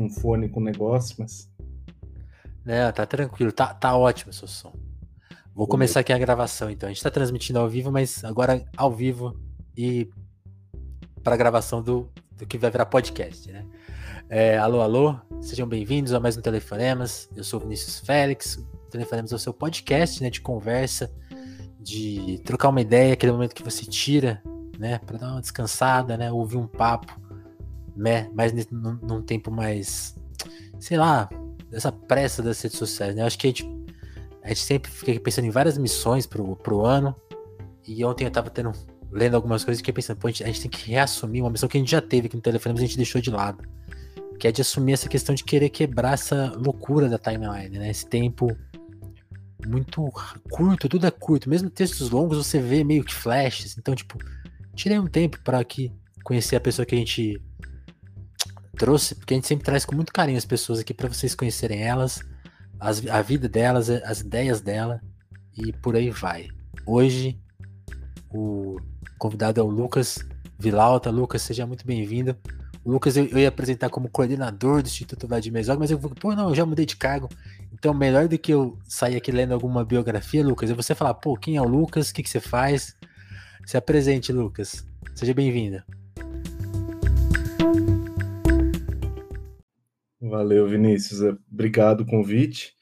um fone com negócio, mas. Não, tá tranquilo, tá, tá ótimo seu som. Vou começar aqui a gravação então. A gente tá transmitindo ao vivo, mas agora ao vivo e para gravação do, do que vai virar podcast, né? É, alô, alô, sejam bem-vindos a mais um Telefonemas. Eu sou o Vinícius Félix. O Telefonemas é o seu podcast né, de conversa, de trocar uma ideia, aquele momento que você tira, né, para dar uma descansada, né, ouvir um papo né? Mas num, num tempo mais, sei lá, dessa pressa das redes sociais, né? Acho que a gente, a gente sempre fica pensando em várias missões pro, pro ano. E ontem eu tava tendo, lendo algumas coisas e fiquei pensando, pô, a gente, a gente, tem que reassumir uma missão que a gente já teve aqui no telefone, mas a gente deixou de lado. Que é de assumir essa questão de querer quebrar essa loucura da timeline, né? Esse tempo muito curto, tudo é curto. Mesmo textos longos você vê meio que flashes. Então, tipo, tirei um tempo para aqui conhecer a pessoa que a gente trouxe, porque a gente sempre traz com muito carinho as pessoas aqui para vocês conhecerem elas, as, a vida delas, as ideias dela e por aí vai. Hoje o convidado é o Lucas Vilauta. Lucas, seja muito bem-vindo. O Lucas eu, eu, ia apresentar como coordenador do Instituto Vladimir Zog, mas eu vou, pô, não, eu já mudei de cargo. Então, melhor do que eu sair aqui lendo alguma biografia, Lucas, é você falar, pô, quem é o Lucas, o que, que você faz? Se apresente, Lucas. Seja bem-vindo. Valeu, Vinícius. Obrigado o convite.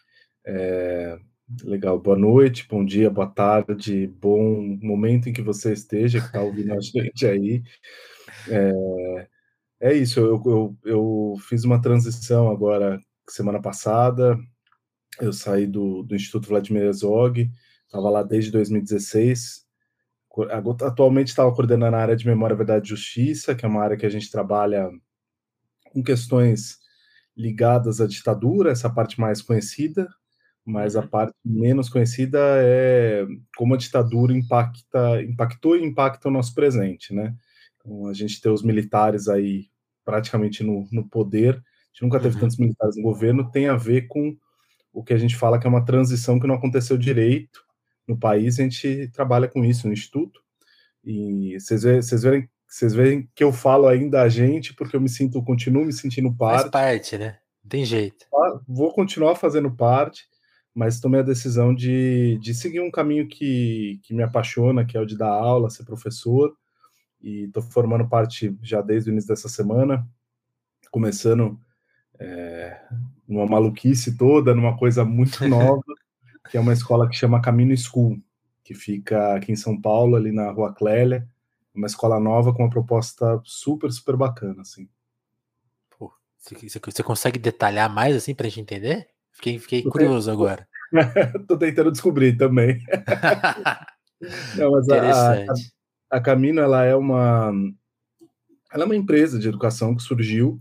É, legal, boa noite, bom dia, boa tarde, bom momento em que você esteja, que está ouvindo a gente aí. É, é isso, eu, eu, eu, fiz uma transição agora, semana passada, eu saí do, do Instituto Vladimir Herzog, estava lá desde 2016, atualmente estava coordenando a área de Memória, Verdade e Justiça, que é uma área que a gente trabalha com questões ligadas à ditadura, essa parte mais conhecida, mas a uhum. parte menos conhecida é como a ditadura impacta, impactou e impacta o nosso presente, né? Então, a gente tem os militares aí praticamente no, no poder, a gente nunca teve uhum. tantos militares no governo, tem a ver com o que a gente fala que é uma transição que não aconteceu direito no país, a gente trabalha com isso no Instituto, e vocês, vê, vocês verem vocês veem que eu falo ainda a gente, porque eu me sinto, continuo me sentindo parte. Faz parte, né? Tem jeito. Vou continuar fazendo parte, mas tomei a decisão de, de seguir um caminho que, que me apaixona, que é o de dar aula, ser professor. E estou formando parte já desde o início dessa semana, começando é, uma maluquice toda, numa coisa muito nova, que é uma escola que chama Caminho School, que fica aqui em São Paulo, ali na Rua Clélia uma escola nova com uma proposta super, super bacana, assim. Pô, você, consegue detalhar mais, assim, pra gente entender? Fiquei, fiquei curioso agora. Tô tentando descobrir também. Não, mas Interessante. A, a, a Camino, ela é uma... Ela é uma empresa de educação que surgiu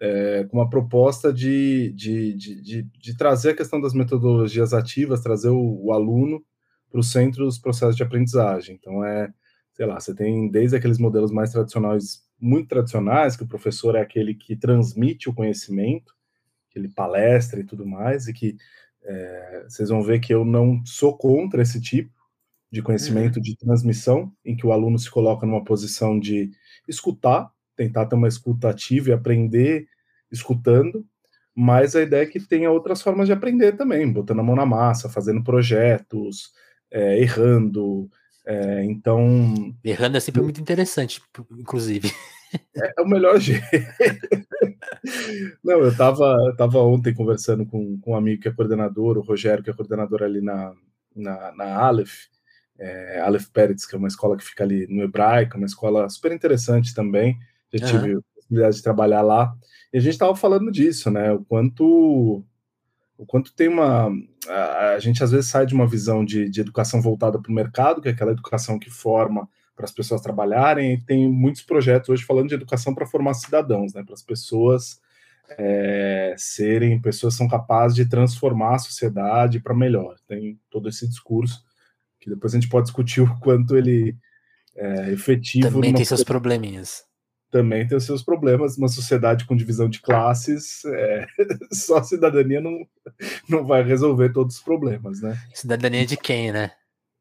é, com uma proposta de, de, de, de, de trazer a questão das metodologias ativas, trazer o, o aluno para o centro dos processos de aprendizagem. Então, é sei lá, você tem desde aqueles modelos mais tradicionais, muito tradicionais, que o professor é aquele que transmite o conhecimento, que ele palestra e tudo mais, e que é, vocês vão ver que eu não sou contra esse tipo de conhecimento uhum. de transmissão, em que o aluno se coloca numa posição de escutar, tentar ter uma escuta ativa e aprender escutando, mas a ideia é que tenha outras formas de aprender também, botando a mão na massa, fazendo projetos, é, errando, é, então. Errando é sempre muito interessante, inclusive. É, é o melhor jeito. Não, eu estava eu tava ontem conversando com, com um amigo que é coordenador, o Rogério, que é coordenador ali na, na, na Aleph, é, Aleph Peretz, que é uma escola que fica ali no hebraico, uma escola super interessante também. Já tive uhum. a possibilidade de trabalhar lá. E a gente estava falando disso, né? O quanto o quanto tem uma. A, a, gente às vezes sai de uma visão de, de educação voltada para o mercado, que é aquela educação que forma para as pessoas trabalharem, e tem muitos projetos hoje falando de educação para formar cidadãos, né, para as pessoas é, serem pessoas são capazes de transformar a sociedade para melhor. Tem todo esse discurso que depois a gente pode discutir o quanto ele é efetivo. Também tem seus probleminhas também tem os seus problemas. Uma sociedade com divisão de classes, é, só a cidadania não, não vai resolver todos os problemas, né? Cidadania de quem, né?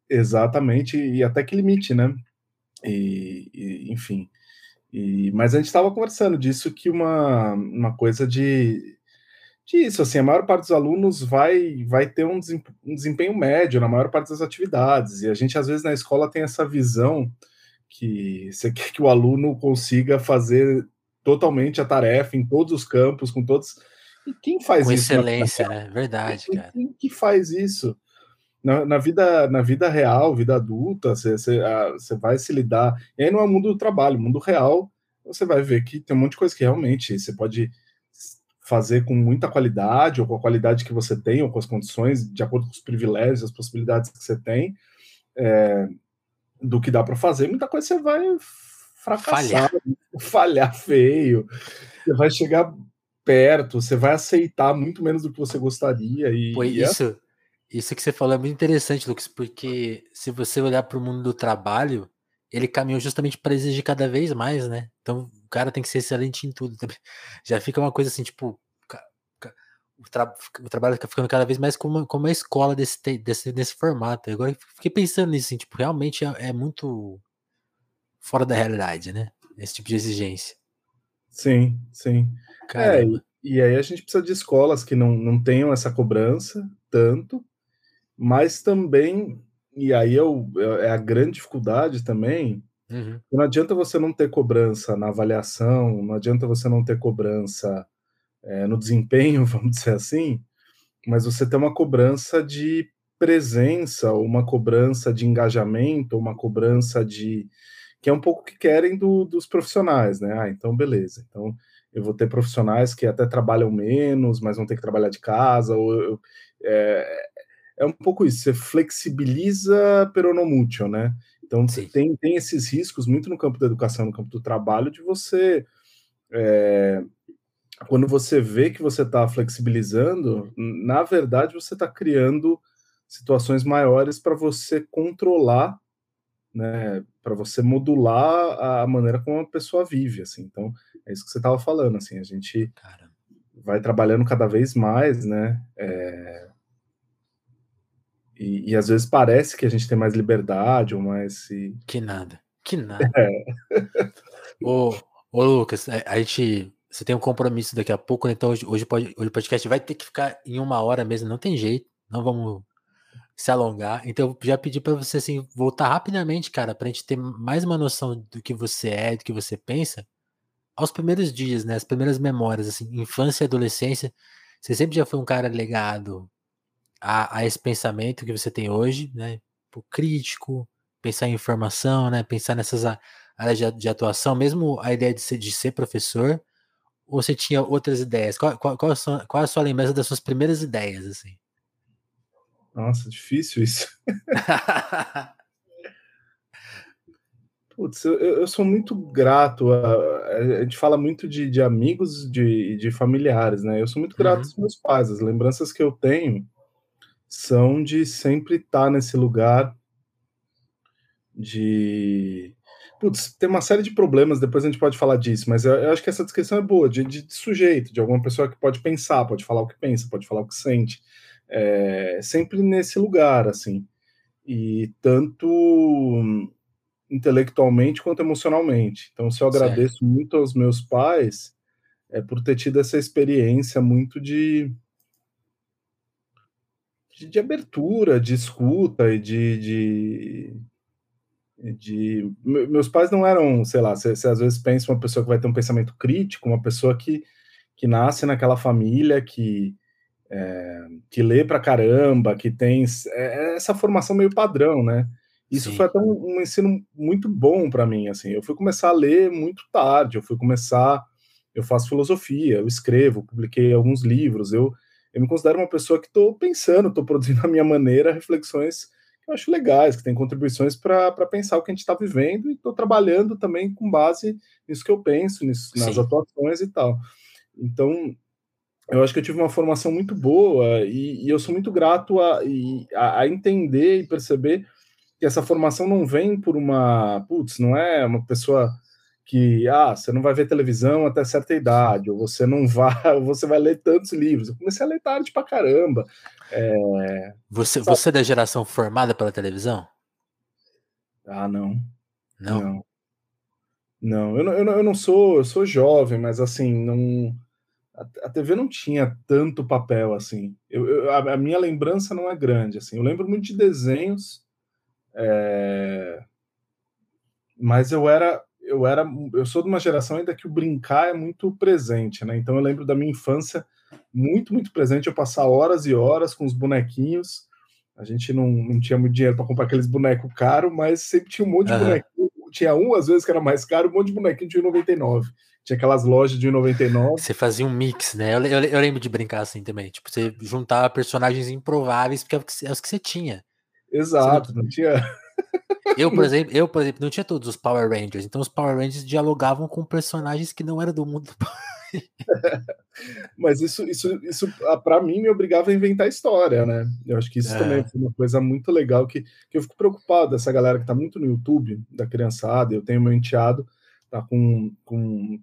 Exatamente, e até que limite, né? E, e enfim. E, mas a gente estava conversando disso que uma, uma coisa de disso, assim, a maior parte dos alunos vai, vai ter um desempenho médio na maior parte das atividades, e a gente às vezes na escola tem essa visão que você quer que o aluno consiga fazer totalmente a tarefa em todos os campos, com todos. E quem faz com isso? Com excelência, né? Verdade, quem, cara. Quem que faz isso? Na, na, vida, na vida real, vida adulta, você, você, você vai se lidar. E aí não é o mundo do trabalho, mundo real, você vai ver que tem um monte de coisa que realmente você pode fazer com muita qualidade, ou com a qualidade que você tem, ou com as condições, de acordo com os privilégios, as possibilidades que você tem, é, do que dá para fazer, muita coisa você vai fracassar, falhar. falhar feio, você vai chegar perto, você vai aceitar muito menos do que você gostaria. E, Pô, é isso, isso que você falou é muito interessante, Lucas, porque se você olhar para o mundo do trabalho, ele caminhou justamente para exigir cada vez mais, né? Então o cara tem que ser excelente em tudo. Já fica uma coisa assim, tipo, o, tra o trabalho fica ficando cada vez mais como uma, como uma escola desse, desse, desse formato. Agora fiquei pensando nisso, assim, tipo, realmente é, é muito fora da realidade, né? Esse tipo de exigência. Sim, sim. É, e, aí a gente precisa de escolas que não, não tenham essa cobrança tanto, mas também e aí é, o, é a grande dificuldade também. Uhum. Não adianta você não ter cobrança na avaliação, não adianta você não ter cobrança é, no desempenho, vamos dizer assim, mas você ter uma cobrança de presença, uma cobrança de engajamento, uma cobrança de. que é um pouco o que querem do, dos profissionais, né? Ah, então beleza. Então eu vou ter profissionais que até trabalham menos, mas vão ter que trabalhar de casa, ou eu, é, é um pouco isso, você flexibiliza peronomútil, né? Então tem, tem esses riscos muito no campo da educação, no campo do trabalho, de você. É, quando você vê que você está flexibilizando, na verdade você está criando situações maiores para você controlar, né? Para você modular a maneira como a pessoa vive, assim. Então é isso que você estava falando, assim. A gente vai trabalhando cada vez mais, né? É, e, e, às vezes parece que a gente tem mais liberdade ou mais. E... Que nada, que nada. É. ô, ô, Lucas, a, gente. Você tem um compromisso daqui a pouco, né? então hoje, hoje, pode, hoje o podcast vai ter que ficar em uma hora mesmo, não tem jeito, não vamos se alongar. Então eu já pedi para você assim, voltar rapidamente, cara, pra gente ter mais uma noção do que você é, do que você pensa, aos primeiros dias, né? As primeiras memórias, assim, infância e adolescência. Você sempre já foi um cara legado a, a esse pensamento que você tem hoje, né? O crítico, pensar em informação, né? Pensar nessas áreas de, de, atuação, mesmo a ideia de ser, de ser professor, ou você tinha outras ideias? Qual, qual, qual, a sua, qual a sua lembrança das suas primeiras ideias, assim? Nossa, difícil isso. Putz, eu, eu, sou muito grato. A, a gente fala muito de, de amigos e de, de familiares, né? Eu sou muito grato uhum. aos meus pais. As lembranças que eu tenho são de sempre estar nesse lugar de. Putz, tem uma série de problemas, depois a gente pode falar disso, mas eu, eu acho que essa descrição é boa, de, de, sujeito, de alguma pessoa que pode pensar, pode falar o que pensa, pode falar o que sente. É, sempre nesse lugar, assim. E tanto intelectualmente quanto emocionalmente. Então, se eu agradeço certo. muito aos meus pais, é por ter tido essa experiência muito de de, de abertura, de escuta e de, de, de, Meus pais não eram, sei lá, você, às vezes pensa uma pessoa que vai ter um pensamento crítico, uma pessoa que, que nasce naquela família que, é, que lê pra caramba, que tem é, essa formação meio padrão, né? Isso Sim. foi até um, um, ensino muito bom para mim, assim. Eu fui começar a ler muito tarde, eu fui começar, eu faço filosofia, eu escrevo, publiquei alguns livros, eu eu me considero uma pessoa que estou pensando, estou produzindo a minha maneira reflexões eu acho legais, que tem contribuições para pensar o que a gente está vivendo e estou trabalhando também com base nisso que eu penso, nisso, nas Sim. atuações e tal. Então, eu acho que eu tive uma formação muito boa e, e eu sou muito grato a, a, a entender e perceber que essa formação não vem por uma, putz, não é uma pessoa que ah, você não vai ver televisão até certa idade, ou você não vai, ou você vai ler tantos livros. Eu comecei a ler tarde pra caramba. É... Você, você é da geração formada pela televisão? Ah, não. Não? Não. Não, eu não, eu não, eu não sou, eu sou jovem, mas assim, não a, a TV não tinha tanto papel assim. Eu, eu a, a, minha lembrança não é grande assim. Eu lembro muito de desenhos, é... mas eu era eu era eu sou de uma geração ainda que o brincar é muito presente, né? Então eu lembro da minha infância muito muito presente eu passar horas e horas com os bonequinhos. A gente não, não tinha muito dinheiro para comprar aqueles bonecos caros, mas sempre tinha um monte de uhum. bonequinho. Tinha um, às vezes, que era mais caro, um monte de bonequinho de 1,99. Tinha aquelas lojas de 1,99. Você fazia um mix, né? Eu, eu, eu, lembro de brincar assim também. Tipo, você juntava personagens improváveis, porque é os que você tinha. Exato, não... não tinha. Eu, por exemplo, eu, por exemplo, não tinha todos os Power Rangers, então os Power Rangers dialogavam com personagens que não eram do mundo do Mas isso, isso, isso ah, para mim, me obrigava a inventar história, né? Eu acho que isso é. também foi uma coisa muito legal que, que eu fico preocupado dessa galera que está muito no YouTube, da criançada. Eu tenho meu enteado, tá com, com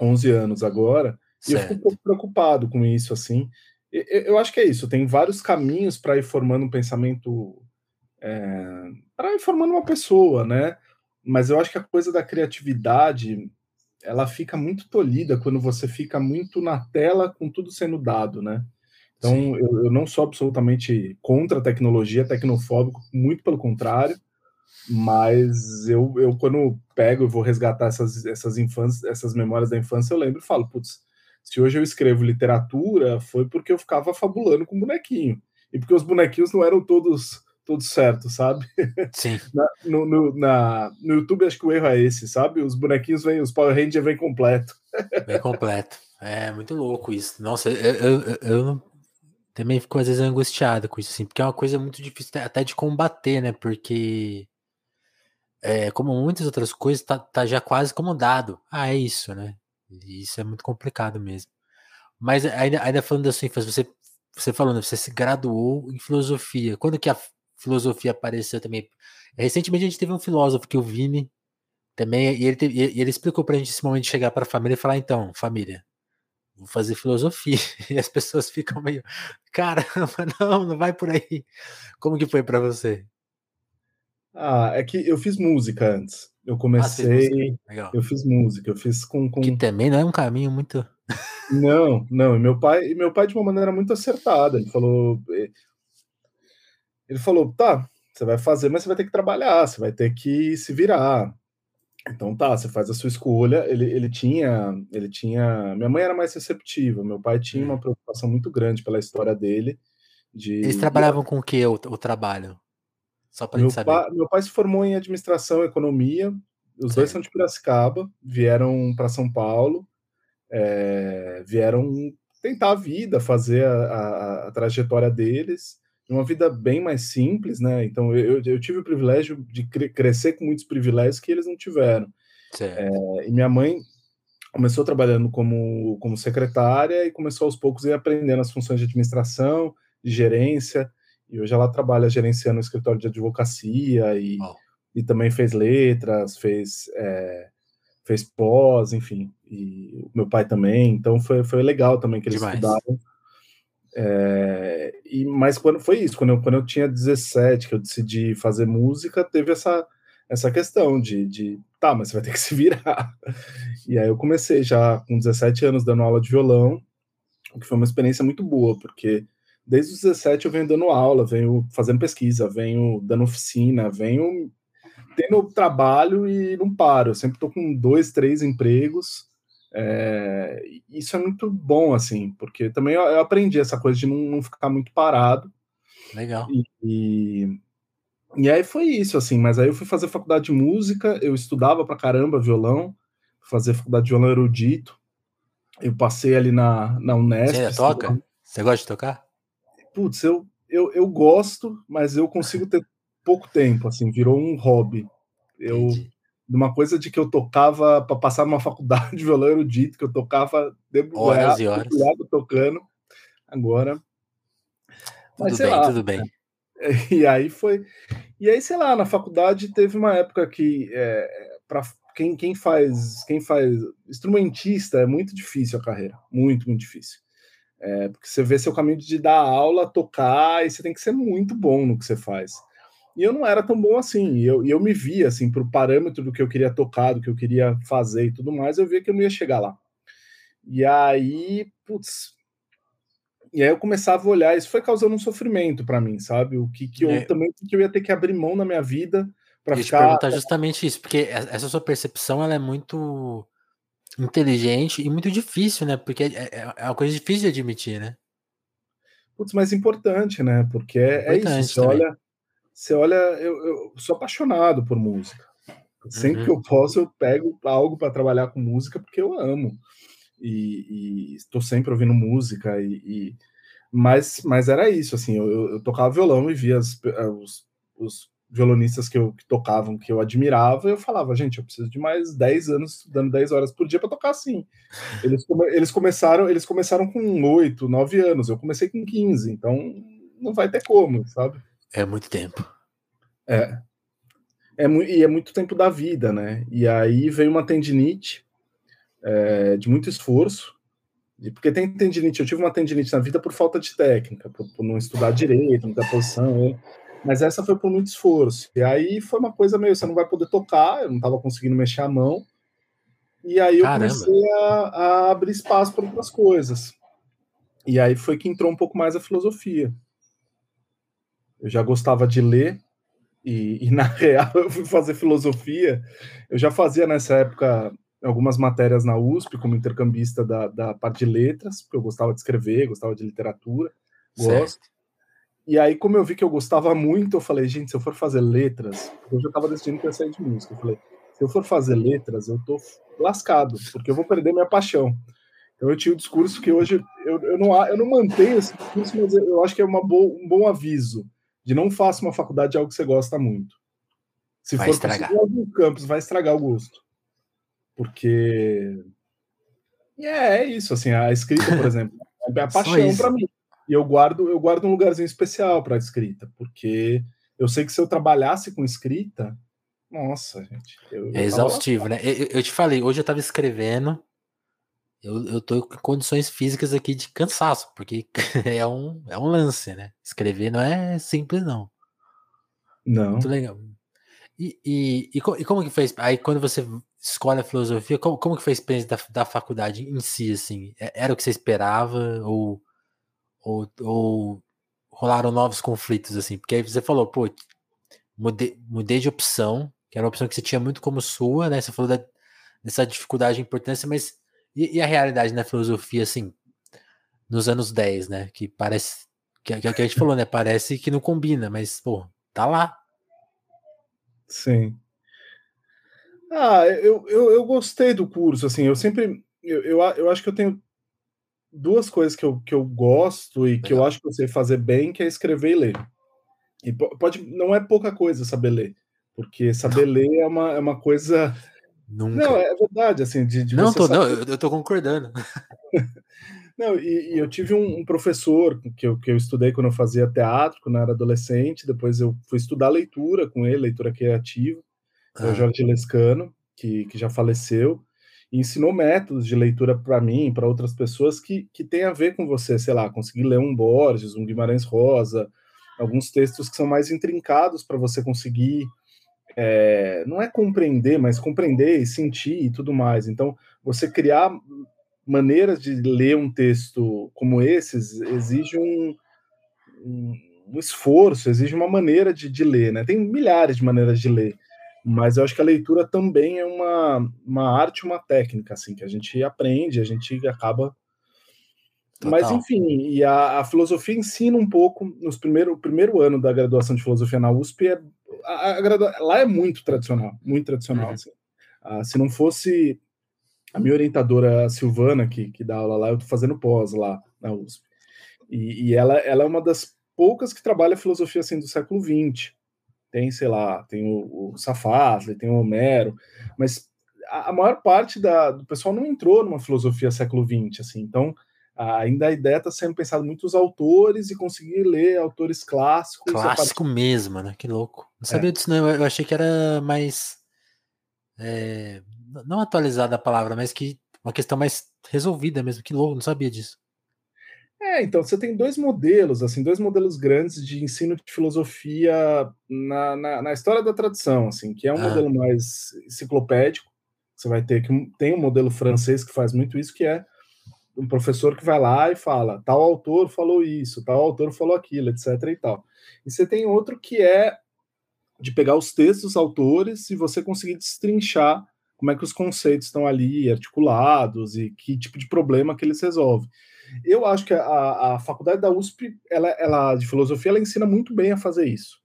11 anos agora, certo. e eu fico um pouco preocupado com isso, assim. Eu, eu acho que é isso, tem vários caminhos para ir formando um pensamento, é, para ir formando uma pessoa, né? Mas eu acho que a coisa da criatividade ela fica muito tolhida quando você fica muito na tela com tudo sendo dado, né? Então, eu, eu, não sou absolutamente contra a tecnologia, tecnofóbico, muito pelo contrário, mas eu, eu quando pego e vou resgatar essas, essas, infâncias, essas memórias da infância, eu lembro e falo, putz, se hoje eu escrevo literatura, foi porque eu ficava fabulando com bonequinho. E porque os bonequinhos não eram todos tudo certo, sabe? Sim. Na, no, no, na, no YouTube acho que o erro é esse, sabe? Os bonequinhos vêm, os Power Rangers vêm completo. Vem completo. É muito louco isso. Nossa, eu, eu, eu também fico às vezes angustiado com isso, assim, porque é uma coisa muito difícil até de combater, né? Porque, é, como muitas outras coisas, tá, tá já quase como dado. Ah, é isso, né? E isso é muito complicado mesmo. Mas ainda, ainda falando da sua infância, você, você falando, você se graduou em filosofia. Quando que a filosofia apareceu também. Recentemente a gente teve um filósofo que o Vini também, e ele, teve, e ele explicou pra gente esse momento de chegar para a família e falar: então, família, vou fazer filosofia. E as pessoas ficam meio, caramba, não, não vai por aí. Como que foi para você? Ah, é que eu fiz música antes. Eu ah, comecei. Ah, eu fiz música, eu fiz com, com. Que também não é um caminho muito. Não, não. E meu pai, meu pai de uma maneira muito acertada. Ele falou: eh, ele falou: tá, você vai fazer, mas você vai ter que trabalhar, você vai ter que se virar. Então tá, você faz a sua escolha. Ele, ele tinha, ele tinha. Minha mãe era mais receptiva, meu pai tinha uma hum. preocupação muito grande pela história dele. De... Eles trabalhavam com o que o, o trabalho? Só para gente saber. Pai, meu pai se formou em administração e economia. Os dois são de Piracicaba, vieram para São Paulo, é, vieram tentar a vida, fazer a, a, a trajetória deles uma vida bem mais simples, né? Então eu, eu tive o privilégio de cre crescer com muitos privilégios que eles não tiveram. É, e minha mãe começou trabalhando como, como secretária e começou aos poucos a ir aprendendo as funções de administração, de gerência, e hoje ela trabalha gerenciando o escritório de advocacia e, oh. e também fez letras, fez, é, fez pós, enfim, e meu pai também, então foi, foi legal também que eles Demais. estudaram é, e, mas quando foi isso, quando eu, quando eu tinha 17, que eu decidi fazer música, teve essa, essa questão de, de, tá, mas você vai ter que se virar. E aí eu comecei já com 17 anos dando aula de violão, o que foi uma experiência muito boa, porque desde os 17 eu venho dando aula, venho fazendo pesquisa, venho dando oficina, venho tendo trabalho e não paro. Eu sempre estou com dois, três empregos é, isso é muito bom, assim, porque também eu, aprendi essa coisa de não, não, ficar muito parado. Legal. E, e, e, aí foi isso, assim, mas aí eu fui fazer faculdade de música, eu estudava pra caramba violão, fazer faculdade de violão erudito, eu passei ali na, na Unesp. Você toca? Você gosta de tocar? Putz, eu, eu, eu gosto, mas eu consigo ter pouco tempo, assim, virou um hobby. Eu, Entendi de uma coisa de que eu tocava para passar numa faculdade de violão erudito, que eu tocava e horas tocando. Agora. Mas, tudo bem, lá, tudo bem. Né? E aí foi. E aí, sei lá, na faculdade teve uma época que é, para quem, quem faz quem faz instrumentista é muito difícil a carreira, muito, muito difícil. É, porque você vê seu caminho de dar aula, tocar, e você tem que ser muito bom no que você faz. E eu não era tão bom assim. E eu, eu me via, assim, pro parâmetro do que eu queria tocar, do que eu queria fazer e tudo mais, eu via que eu não ia chegar lá. E aí, putz. E aí eu começava a olhar, isso foi causando um sofrimento para mim, sabe? O que, que eu é. também que eu ia ter que abrir mão na minha vida para ficar. te perguntar justamente isso, porque essa sua percepção ela é muito inteligente e muito difícil, né? Porque é, é, é uma coisa difícil de admitir, né? Putz, mas importante, né? Porque é, é isso. Você olha, você olha, eu, eu, sou apaixonado por música. Sempre uhum. que eu posso, eu pego algo para trabalhar com música porque eu amo e estou sempre ouvindo música e, e, mas mas era isso assim eu, eu tocava violão e via as, os, os violonistas que, eu, que tocavam que eu admirava eu falava gente eu preciso de mais 10 anos estudando 10 horas por dia para tocar assim eles, eles começaram eles começaram com 8, 9 anos eu comecei com 15 então não vai ter como sabe é muito tempo é é, e é muito tempo da vida né e aí veio uma tendinite é, de muito esforço, porque tem tendinite, eu tive uma tendinite na vida por falta de técnica, por, por não estudar direito, muita posição, né? mas essa foi por muito esforço. E aí foi uma coisa meio, você não vai poder tocar, eu não estava conseguindo mexer a mão, e aí eu Caramba. comecei a, a abrir espaço para outras coisas. E aí foi que entrou um pouco mais a filosofia. Eu já gostava de ler, e, e, na real eu fui fazer filosofia. Eu já fazia nessa época algumas matérias na USP como intercambista da, da parte de letras, porque eu gostava de escrever, gostava de literatura, gosto. Certo. E aí, como eu vi que eu gostava muito, eu falei, gente, se eu for fazer letras, eu já estava decidindo que ia sair de música. Eu falei, se eu for fazer letras, eu tô lascado, porque eu vou perder minha paixão. Então eu tinha o um discurso que hoje eu, eu, não, eu não mantenho esse discurso, mas eu acho que é uma bo, um bom aviso de não faça uma faculdade de algo que você gosta muito. Se vai for estragar. algum campus, vai estragar o gosto porque e é, é isso, assim, a escrita, por exemplo, é a paixão para mim. E eu guardo, eu guardo um lugarzinho especial para escrita, porque eu sei que se eu trabalhasse com escrita, nossa, gente. É exaustivo, né? Eu, eu, te falei, hoje eu estava escrevendo, eu, eu tô com condições físicas aqui de cansaço, porque é um, é um lance, né? Escrever não é simples, não. Não. Muito legal. E, e, e, e como que fez? Aí quando você escolhe a filosofia, como, como que foi a experiência da, da faculdade em si, assim? É, era o que você esperava ou, ou, ou rolaram novos conflitos, assim? Porque aí você falou, pô, mudei, mudei de opção, que era uma opção que você tinha muito como sua, né? Você falou da, dessa dificuldade e importância, mas e, e, a realidade na filosofia, assim, nos anos 10, né? Que parece, que, que, que a gente falou, né? Parece que não combina, mas, pô, tá lá. Sim. Ah, eu, eu, eu gostei do curso, assim, eu sempre, eu, eu, eu acho que eu tenho duas coisas que eu, que eu gosto e que eu acho que eu sei fazer bem, que é escrever e ler. E pode, não é pouca coisa saber ler, porque saber ler é uma, é uma coisa... Nunca. Não, é verdade, assim, de, de Não, tô, saber... não, eu, eu tô concordando. não, e, e, eu tive um, um, professor que eu, que eu estudei quando eu fazia teatro, quando eu era adolescente, depois eu fui estudar leitura com ele, leitura criativa, é o Jorge Lescano, que, que já faleceu, e ensinou métodos de leitura para mim, para outras pessoas que, que tem a ver com você, sei lá, conseguir ler um Borges, um Guimarães Rosa, alguns textos que são mais intrincados para você conseguir, é, não é compreender, mas compreender e sentir e tudo mais. Então, você criar maneiras de ler um texto como esses exige um, um, um esforço, exige uma maneira de, de ler, né? Tem milhares de maneiras de ler mas eu acho que a leitura também é uma, uma arte, uma técnica, assim, que a gente aprende, a gente acaba. Total. Mas, enfim, e a, a, filosofia ensina um pouco, nos primeiro, primeiro ano da graduação de filosofia na USP, é, a, a lá é muito tradicional, muito tradicional. Uhum. Assim. Ah, se não fosse a minha orientadora Silvana, que, que dá aula lá, eu estou fazendo pós lá na USP. E, e, ela, ela é uma das poucas que trabalha filosofia assim, do século XX tem, sei lá, tem o, o tem o Homero, mas a, a maior parte da, do pessoal não entrou numa filosofia século XX, assim, então ainda a ideia está sendo pensada muito os autores e conseguir ler autores clássicos. Clássico part... mesmo, né? Que louco. Não sabia é. disso, não. Eu achei que era mais. É, não atualizada a palavra, mas que uma questão mais resolvida mesmo. Que louco, não sabia disso. É, então você tem dois modelos, assim, dois modelos grandes de ensino de filosofia na, na, na história da tradição, assim, que é um ah. modelo mais enciclopédico. Você vai ter que tem um modelo francês que faz muito isso, que é um professor que vai lá e fala, tal autor falou isso, tal autor falou aquilo, etc. e tal. E você tem outro que é de pegar os textos dos autores e você conseguir destrinchar como é que os conceitos estão ali articulados e que tipo de problema que eles resolvem. Eu acho que a, a faculdade da USP, ela, ela de filosofia, ela ensina muito bem a fazer isso,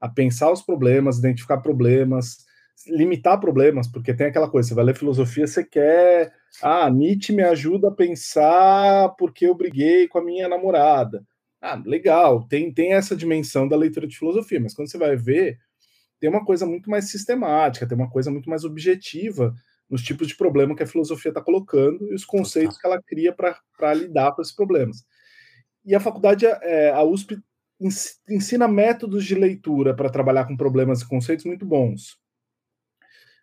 a pensar os problemas, identificar problemas, limitar problemas, porque tem aquela coisa, você vai ler filosofia, você quer, ah, Nietzsche me ajuda a pensar porque eu briguei com a minha namorada. Ah, legal, tem, tem essa dimensão da leitura de filosofia, mas quando você vai ver, tem uma coisa muito mais sistemática, tem uma coisa muito mais objetiva nos tipos de problema que a filosofia está colocando e os conceitos que ela cria para lidar com esses problemas. E a faculdade, é, a USP, ensina métodos de leitura para trabalhar com problemas e conceitos muito bons,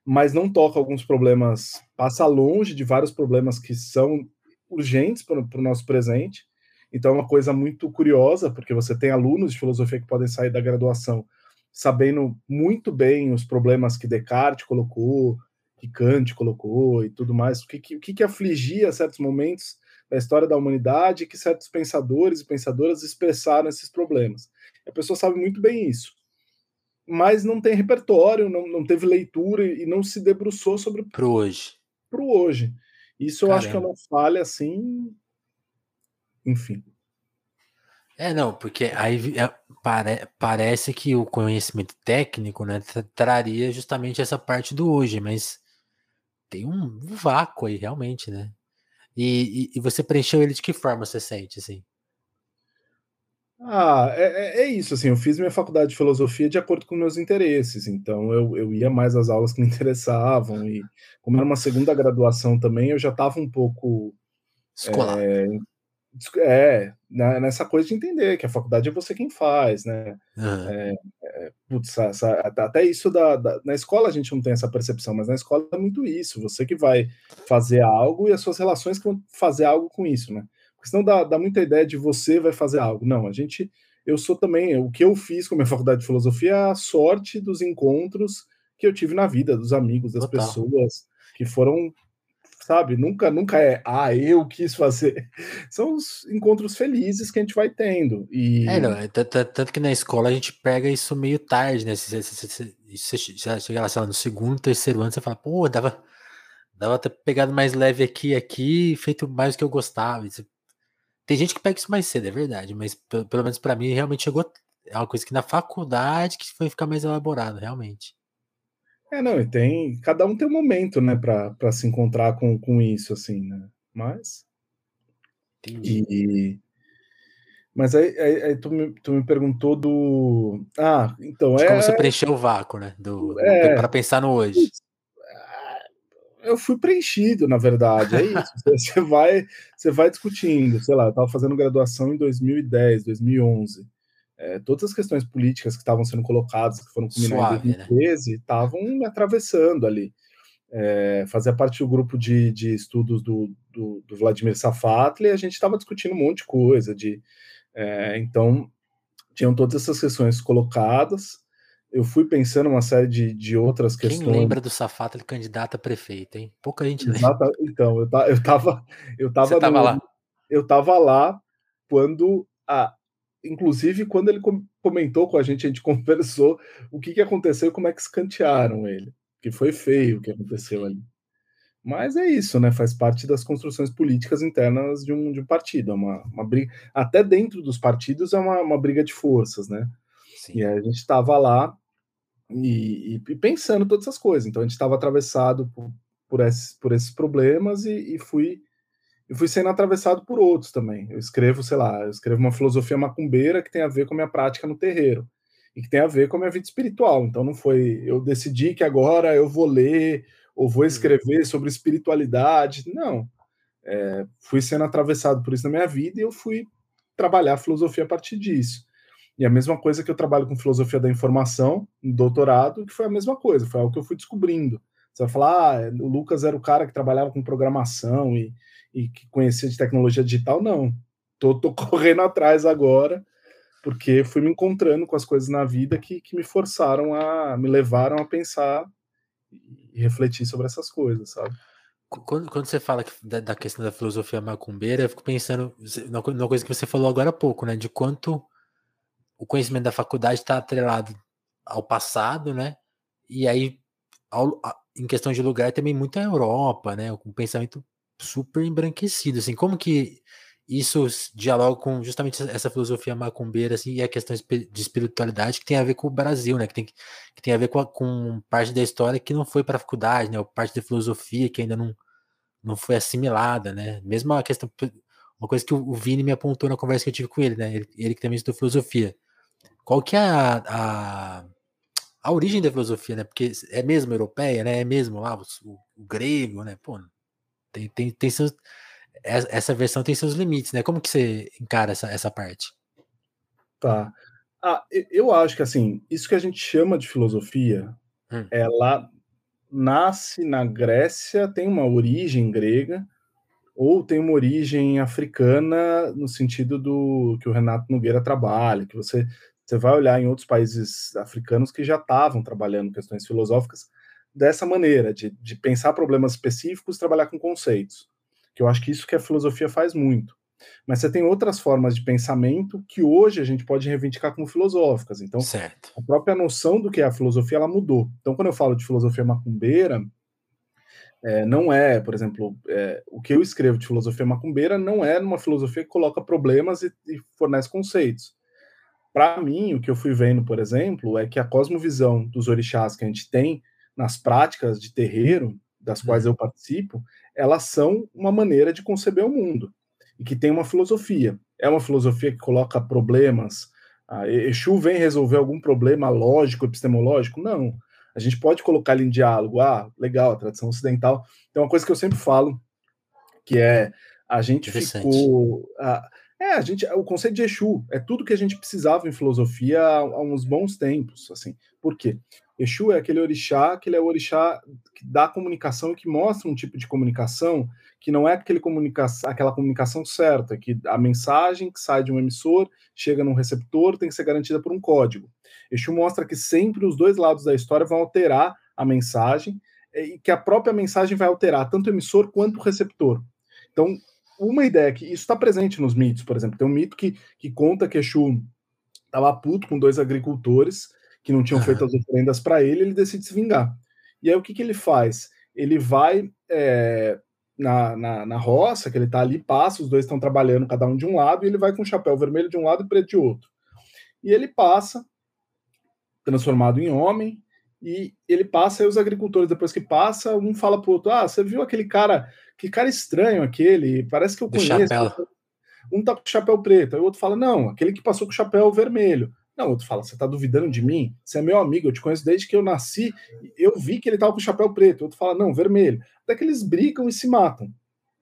mas não toca alguns problemas, passa longe de vários problemas que são urgentes para o nosso presente. Então é uma coisa muito curiosa, porque você tem alunos de filosofia que podem sair da graduação sabendo muito bem os problemas que Descartes colocou, que Kant colocou e tudo mais, o que, que, que afligia certos momentos da história da humanidade que certos pensadores e pensadoras expressaram esses problemas. A pessoa sabe muito bem isso, mas não tem repertório, não, não teve leitura e não se debruçou sobre pro hoje. Pro hoje. Isso eu Caramba. acho que é uma falha assim, enfim. É, não, porque aí é, pare, parece que o conhecimento técnico, né, traria justamente essa parte do hoje, mas tem um vácuo aí, realmente, né? E, e, e, você preencheu ele de que forma você sente, assim? Ah, é, é, é, isso, assim, eu fiz minha faculdade de filosofia de acordo com meus interesses, então eu, eu ia mais às aulas que me interessavam, e como era uma segunda graduação também, eu já estava um pouco... Escolar. É, é, nessa coisa de entender que a faculdade é você quem faz, né? Uhum. É, é, putz, essa, até isso da, da, na escola a gente não tem essa percepção, mas na escola é muito isso. Você que vai fazer algo e as suas relações que vão fazer algo com isso, né? Porque senão dá, dá muita ideia de você vai fazer algo. Não, a gente, eu sou também, o que eu fiz com a minha faculdade de filosofia é a sorte dos encontros que eu tive na vida, dos amigos, das Total. pessoas que foram sabe? Nunca, nunca é, ah, eu quis fazer. São os encontros felizes que a gente vai tendo. E... É, não, é, tanto que na escola a gente pega isso meio tarde, né? Você, você, você, você chega lá, sei lá, no segundo, terceiro ano, você fala, pô, dava, dava ter pegado mais leve aqui aqui, feito mais do que eu gostava. Tem gente que pega isso mais cedo, é verdade, mas pelo, menos para mim realmente chegou. É uma coisa que na faculdade que foi ficar mais elaborado, realmente. É, não, e tem. Cada um tem um momento, né, para se encontrar com, com isso, assim, né? Mas. Entendi. E, mas aí, aí, aí, tu, me, tu me perguntou do. Ah, então De é. Como você preencheu o vácuo, né? Do, é, para pensar no hoje. Eu fui preenchido, na verdade, é isso. você, vai, você vai discutindo. Sei lá, eu estava fazendo graduação em 2010, 2011 é, todas as questões políticas que estavam sendo colocadas, que foram culminadas em 2013, né? estavam me atravessando ali. É, fazia parte do grupo de, de estudos do, do, do Vladimir Safatli, e a gente estava discutindo um monte de coisa, de, é, então tinham todas essas questões colocadas, eu fui pensando uma série de, de outras Quem questões. Quem lembra do Safatli candidato a prefeito, hein? Pouca gente lembra. Então, eu, eu tava, eu tava, Você tava no, lá? Eu tava lá quando a, inclusive, quando ele comentou com a gente, a gente conversou o que, que aconteceu e como é que escantearam ele. Que foi feio o que aconteceu ali. Mas é isso, né? Faz parte das construções políticas internas de um, de um partido. É uma, uma briga. Até dentro dos partidos é uma, uma briga de forças, né? Sim. E a gente estava lá e, e, pensando todas essas coisas. Então a gente estava atravessado por, por, esses, por esses problemas e, e fui e fui sendo atravessado por outros também. Eu escrevo, sei lá, eu escrevo uma filosofia macumbeira que tem a ver com a minha prática no terreiro e que tem a ver com a minha vida espiritual. Então não foi eu decidi que agora eu vou ler ou vou uhum. escrever sobre espiritualidade. Não. É, fui sendo atravessado por isso na minha vida e eu fui trabalhar filosofia a partir disso. E a mesma coisa que eu trabalho com filosofia da informação, no doutorado, que foi a mesma coisa, foi algo que eu fui descobrindo. Você vai falar, ah, o Lucas era o cara que trabalhava com programação e, e que conhecia de tecnologia digital, não. tô, tô correndo atrás agora, porque fui me encontrando com as coisas na vida que, que me forçaram a, me levaram a pensar e refletir sobre essas coisas, sabe? Quando, quando você fala da, da, questão da filosofia macumbeira, eu fico pensando numa coisa que você falou agora há pouco, né? De quanto o conhecimento da faculdade está atrelado ao passado, né? E aí, ao, a, em questão de lugar, também muito a Europa, né? Com um pensamento super embranquecido, assim. Como que isso dialoga com justamente essa filosofia macumbeira, assim, e a questão de espiritualidade que tem a ver com o Brasil, né? Que tem, que tem a ver com, a, com parte da história que não foi para a faculdade, né? Ou parte da filosofia que ainda não, não foi assimilada, né? Mesmo a questão, uma coisa que o Vini me apontou na conversa que eu tive com ele, né? Ele, ele que também estudou filosofia. Qual que é a, a, a, origem da filosofia, né? Porque é mesmo europeia, né? É mesmo lá o, o, grego, né? Pô, tem, tem, tem seus, essa versão tem seus limites, né? Como que você encara essa, essa parte? Tá. Ah, eu acho que assim, isso que a gente chama de filosofia, hum. ela nasce na Grécia, tem uma origem grega, ou tem uma origem africana no sentido do que o Renato Nogueira trabalha, que você, você vai olhar em outros países africanos que já estavam trabalhando questões filosóficas dessa maneira, de, de pensar problemas específicos, trabalhar com conceitos. Que eu acho que isso que a filosofia faz muito. Mas você tem outras formas de pensamento que hoje a gente pode reivindicar como filosóficas. Então, certo. a própria noção do que é a filosofia ela mudou. Então, quando eu falo de filosofia macumbeira, é, não é, por exemplo, é, o que eu escrevo de filosofia macumbeira não é uma filosofia que coloca problemas e, e fornece conceitos. Para mim, o que eu fui vendo, por exemplo, é que a cosmovisão dos orixás que a gente tem nas práticas de terreiro, das quais uhum. eu participo, elas são uma maneira de conceber o mundo e que tem uma filosofia. É uma filosofia que coloca problemas. A Exu vem resolver algum problema lógico, epistemológico? Não. A gente pode colocar ele em diálogo. Ah, legal, a tradição ocidental. Então, uma coisa que eu sempre falo, que é a gente ficou. A, é, a gente, o conceito de Exu é tudo que a gente precisava em filosofia há, há uns bons tempos, assim. Por quê? Exu é aquele orixá que ele é o orixá que dá comunicação e que mostra um tipo de comunicação que não é aquele comunica aquela comunicação certa, que a mensagem que sai de um emissor chega num receptor tem que ser garantida por um código. Exu mostra que sempre os dois lados da história vão alterar a mensagem e que a própria mensagem vai alterar tanto o emissor quanto o receptor. Então, uma ideia que isso está presente nos mitos, por exemplo, tem um mito que, que conta que Exu estava puto com dois agricultores que não tinham feito as oferendas para ele, ele decide se vingar. E aí o que, que ele faz? Ele vai é, na, na, na, roça, que ele está ali, passa, os dois estão trabalhando, cada um de um lado, e ele vai com o chapéu vermelho de um lado e preto de outro. E ele passa, transformado em homem, e ele passa, e os agricultores, depois que passa, um fala pro outro: Ah, você viu aquele cara, que cara estranho aquele, parece que eu conheço. Chapéu. Um tá com o chapéu preto, aí o outro fala: Não, aquele que passou com o chapéu vermelho. Não, outro fala, você tá duvidando de mim? Você é meu amigo, eu te conheço desde que eu nasci, eu vi que ele tava com o chapéu preto. Outro fala, não, vermelho. Até que eles brigam e se matam.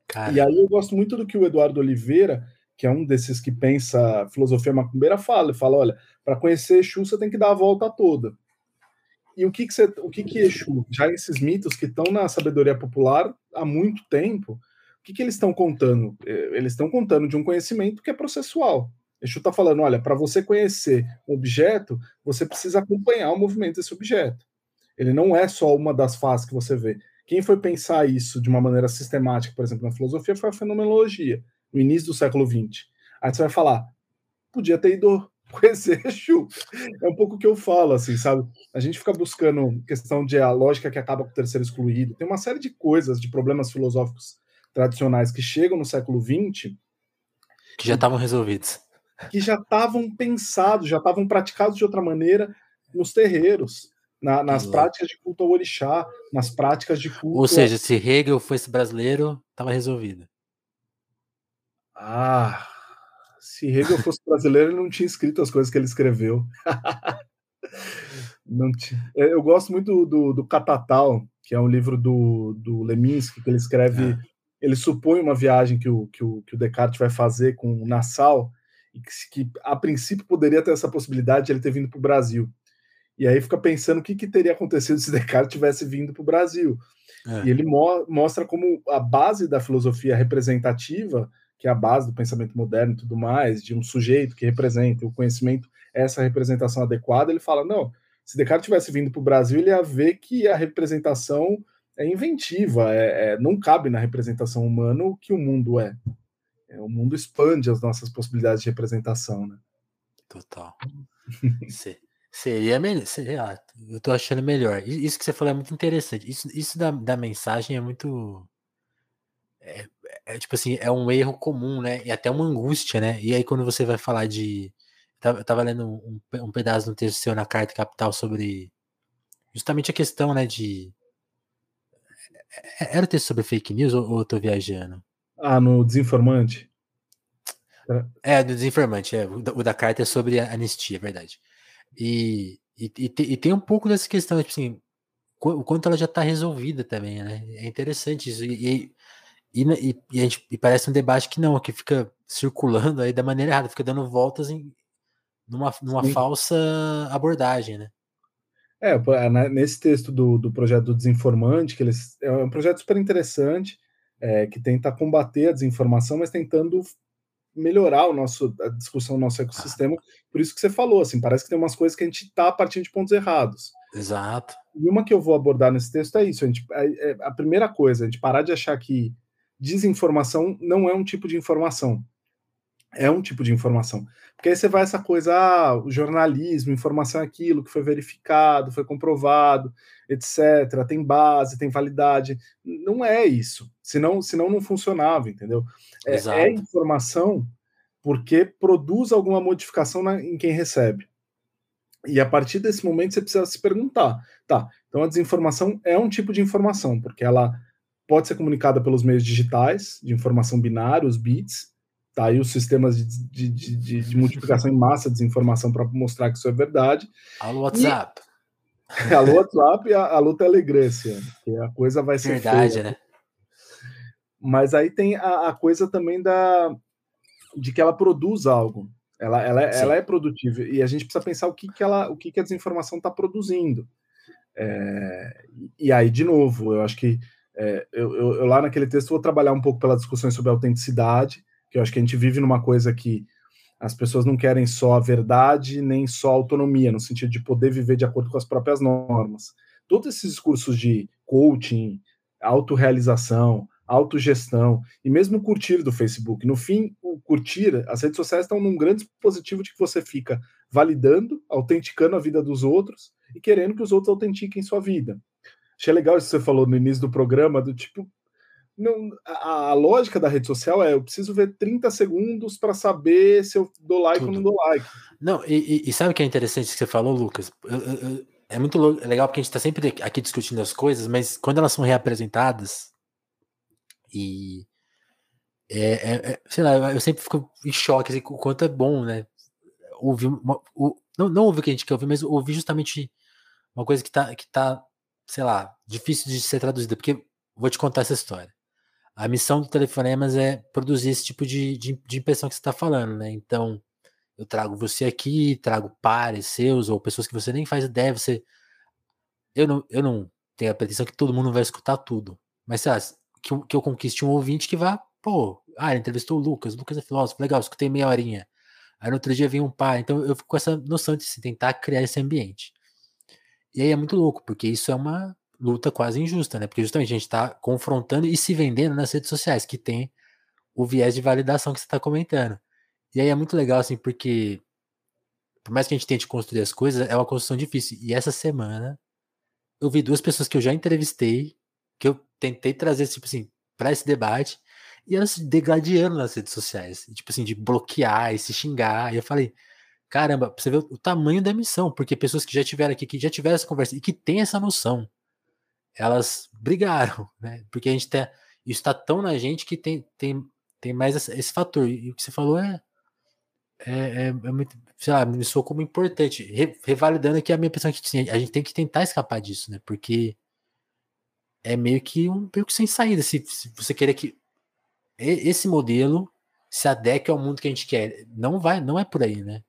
Cara. E aí eu gosto muito do que o Eduardo Oliveira, que é um desses que pensa filosofia macumbeira, fala. Ele fala, olha, para conhecer Exu você tem que dar a volta toda. E o que que, você, o que, que Exu, já esses mitos que estão na sabedoria popular há muito tempo, o que, que eles estão contando? É, eles estão contando de um conhecimento que é processual. Exu está falando: olha, para você conhecer um objeto, você precisa acompanhar o movimento desse objeto. Ele não é só uma das faces que você vê. Quem foi pensar isso de uma maneira sistemática, por exemplo, na filosofia, foi a fenomenologia, no início do século XX. Aí você vai falar: podia ter ido conhecer Exu. É um pouco o que eu falo, assim, sabe? A gente fica buscando questão de a lógica que acaba com o terceiro excluído. Tem uma série de coisas, de problemas filosóficos tradicionais que chegam no século XX. Que já estavam resolvidos que já estavam pensados, já estavam praticados de outra maneira nos terreiros, na, nas práticas de culto ao orixá, nas práticas de culto. Ou seja, se Hegel fosse brasileiro, estava resolvido. Ah, se Hegel fosse brasileiro, ele não tinha escrito as coisas que ele escreveu. não tinha. É, eu gosto muito do, do Catatal, que é um livro do, do Leminski, que ele escreve. É. Ele supõe uma viagem que o, que, o, que o Descartes vai fazer com o Nassau, e que, que, a princípio poderia ter essa possibilidade de ele ter vindo para o Brasil. E aí fica pensando o que, que teria acontecido se Descartes tivesse vindo para o Brasil. É. E ele mo mostra como a base da filosofia representativa, que é a base do pensamento moderno e tudo mais, de um sujeito que representa o conhecimento, essa representação adequada, ele fala: não, se Descartes tivesse vindo para o Brasil, ele ia ver que a representação é inventiva, é, é, não cabe na representação humana o que o mundo é. é. O mundo expande as nossas possibilidades de representação, né? Total. seria melhor, seria, eu tô achando melhor. Isso que você falou é muito interessante. Isso, isso da, da mensagem é muito. É, é, tipo assim, é um erro comum, né? E até uma angústia, né? E aí, quando você vai falar de. Eu tava lendo um, um pedaço do texto seu na Carta Capital sobre justamente a questão, né, de é, era o texto sobre fake news ou, ou eu tô viajando? Ah, no Desinformante? É, do Desinformante, é. O da, o da carta é sobre anistia, é verdade. E, e, e, e, tem um pouco dessa questão, tipo assim, o quanto ela já está resolvida também, né? É interessante isso. E, e, e, e, a gente, e parece um debate que não, que fica circulando aí da maneira errada, fica dando voltas em, numa, numa falsa abordagem, né? É, nesse texto do, do projeto do Desinformante, que eles é um projeto super interessante, é, que tenta combater a desinformação, mas tentando melhorar o nosso, a discussão do nosso ecossistema. Por isso que você falou, assim, parece que tem umas coisas que a gente está partindo de pontos errados. Exato. E uma que eu vou abordar nesse texto é isso: a, gente, é, é, a primeira coisa, a gente parar de achar que desinformação não é um tipo de informação é um tipo de informação. Porque aí você vai essa coisa, ah, o jornalismo, informação é aquilo que foi verificado, foi comprovado, etc. Tem base, tem validade. Não é isso. Senão, senão não funcionava, entendeu? É, é informação porque produz alguma modificação na, em quem recebe. E a partir desse momento você precisa se perguntar, tá? Então a desinformação é um tipo de informação, porque ela pode ser comunicada pelos meios digitais, de informação binária, os bits, Tá aí os sistemas de, de, de, de multiplicação em massa de desinformação para mostrar que isso é verdade. Alô, WhatsApp. E, alô, WhatsApp e a, alô, Telegram, que a coisa vai ser Verdade, feia. né? Mas aí tem a, a, coisa também da de que ela produz algo. Ela, ela, ela é produtiva e a gente precisa pensar o que, que, ela, o que, que a desinformação está produzindo. É, e aí, de novo, eu acho que é, eu, eu, eu, lá naquele texto vou trabalhar um pouco pelas discussões sobre autenticidade, que eu acho que a gente vive numa coisa que as pessoas não querem só a verdade, nem só a autonomia, no sentido de poder viver de acordo com as próprias normas. Todos esses discursos de coaching, autorrealização, autogestão e mesmo curtir do Facebook. No fim, o curtir, as redes sociais estão num grande dispositivo de que você fica validando, autenticando a vida dos outros e querendo que os outros autentiquem sua vida. Achei legal isso que você falou no início do programa, do tipo, não, a, a, lógica da rede social é eu preciso ver 30 segundos para saber se eu dou like Tudo. ou não dou like. Não, e, e, sabe o que é interessante que você falou, Lucas? Eu, eu, é muito legal porque a gente está sempre aqui discutindo as coisas, mas quando elas são reapresentadas e é, é, é, sei lá, eu sempre fico em choque assim, o quanto é bom, né? Ouvir uma, o, não, não ouvir o que a gente quer ouvir, mas ouvir justamente uma coisa que tá, que tá, sei lá, difícil de ser traduzida, porque vou te contar essa história a missão do Telefonemas é produzir esse tipo de, de, de impressão que você está falando, né? Então, eu trago você aqui, trago pares seus, ou pessoas que você nem faz ideia, você... Eu não, eu não tenho a pretensão que todo mundo vai escutar tudo, mas sei lá, que, eu, que eu conquiste um ouvinte que vá, pô, ah, ele entrevistou o Lucas, o Lucas é filósofo, legal, escutei meia horinha. Aí no outro dia vem um par, então eu fico com essa noção de se tentar criar esse ambiente. E aí é muito louco, porque isso é uma luta quase injusta, né? Porque justamente a gente está confrontando e se vendendo nas redes sociais, que tem o viés de validação que você está comentando. E aí é muito legal, assim, porque por mais que a gente tente construir as coisas, é uma construção difícil. E essa semana eu vi duas pessoas que eu já entrevistei, que eu tentei trazer, tipo assim, para esse debate, e elas se degladiando nas redes sociais, tipo assim, de bloquear e se xingar. E eu falei, caramba, você ver o tamanho da missão, porque pessoas que já tiveram aqui, que já tiveram essa conversa e que tem essa noção elas brigaram, né? Porque a gente tem, isso está tão na gente que tem, tem, tem mais esse, esse fator. E o que você falou é, é, é, é muito, sei lá, me soou como importante, Re, revalidando aqui a minha impressão que a gente tem que tentar escapar disso, né? Porque é meio que um meio que sem saída. Se, se você querer que esse modelo se adeque ao mundo que a gente quer, não vai, não é por aí, né?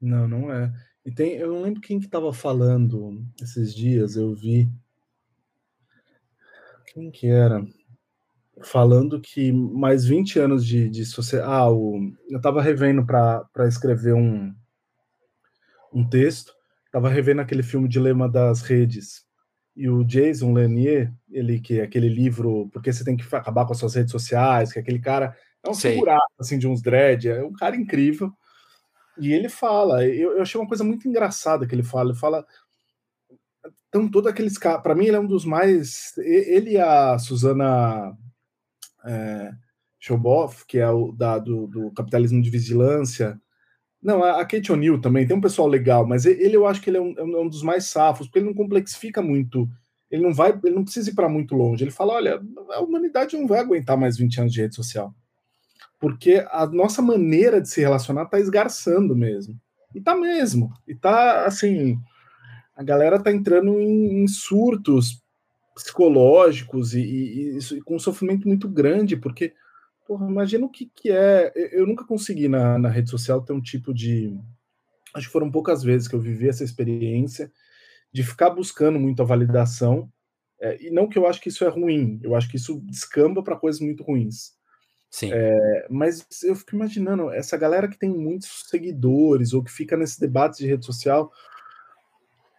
Não, não é. E tem, eu não lembro quem que estava falando esses dias, eu vi quem que era? falando que mais 20 anos de, de sociedade. Ah, o, eu estava revendo para escrever um, um texto, estava revendo aquele filme Dilema das Redes. E o Jason Lanier, ele que é aquele livro Porque você tem que acabar com as suas redes sociais, que é aquele cara é um figurado assim de uns dread, é um cara incrível. E ele fala, eu, eu achei uma coisa muito engraçada que ele fala, ele fala então todos aqueles caras, mim ele é um dos mais ele e a Susana é, Choboff, que é o da, do, do, capitalismo de vigilância. Não, a Kate O'Neill também tem um pessoal legal, mas ele eu acho que ele é um, é um dos mais safos, porque ele não complexifica muito. Ele não vai, ele não precisa ir para muito longe. Ele fala: olha, a humanidade não vai aguentar mais 20 anos de rede social. Porque a nossa maneira de se relacionar está esgarçando mesmo. E tá mesmo. E tá assim. A galera tá entrando em, em surtos psicológicos e, e, e, com um sofrimento muito grande, porque, porra, imagina o que, que é. Eu nunca consegui na, na rede social ter um tipo de. Acho que foram poucas vezes que eu vivi essa experiência de ficar buscando muito a validação. É, e não que eu acho que isso é ruim, eu acho que isso descamba para coisas muito ruins. Sim. É, mas eu fico imaginando, essa galera que tem muitos seguidores ou que fica nesse debate de rede social,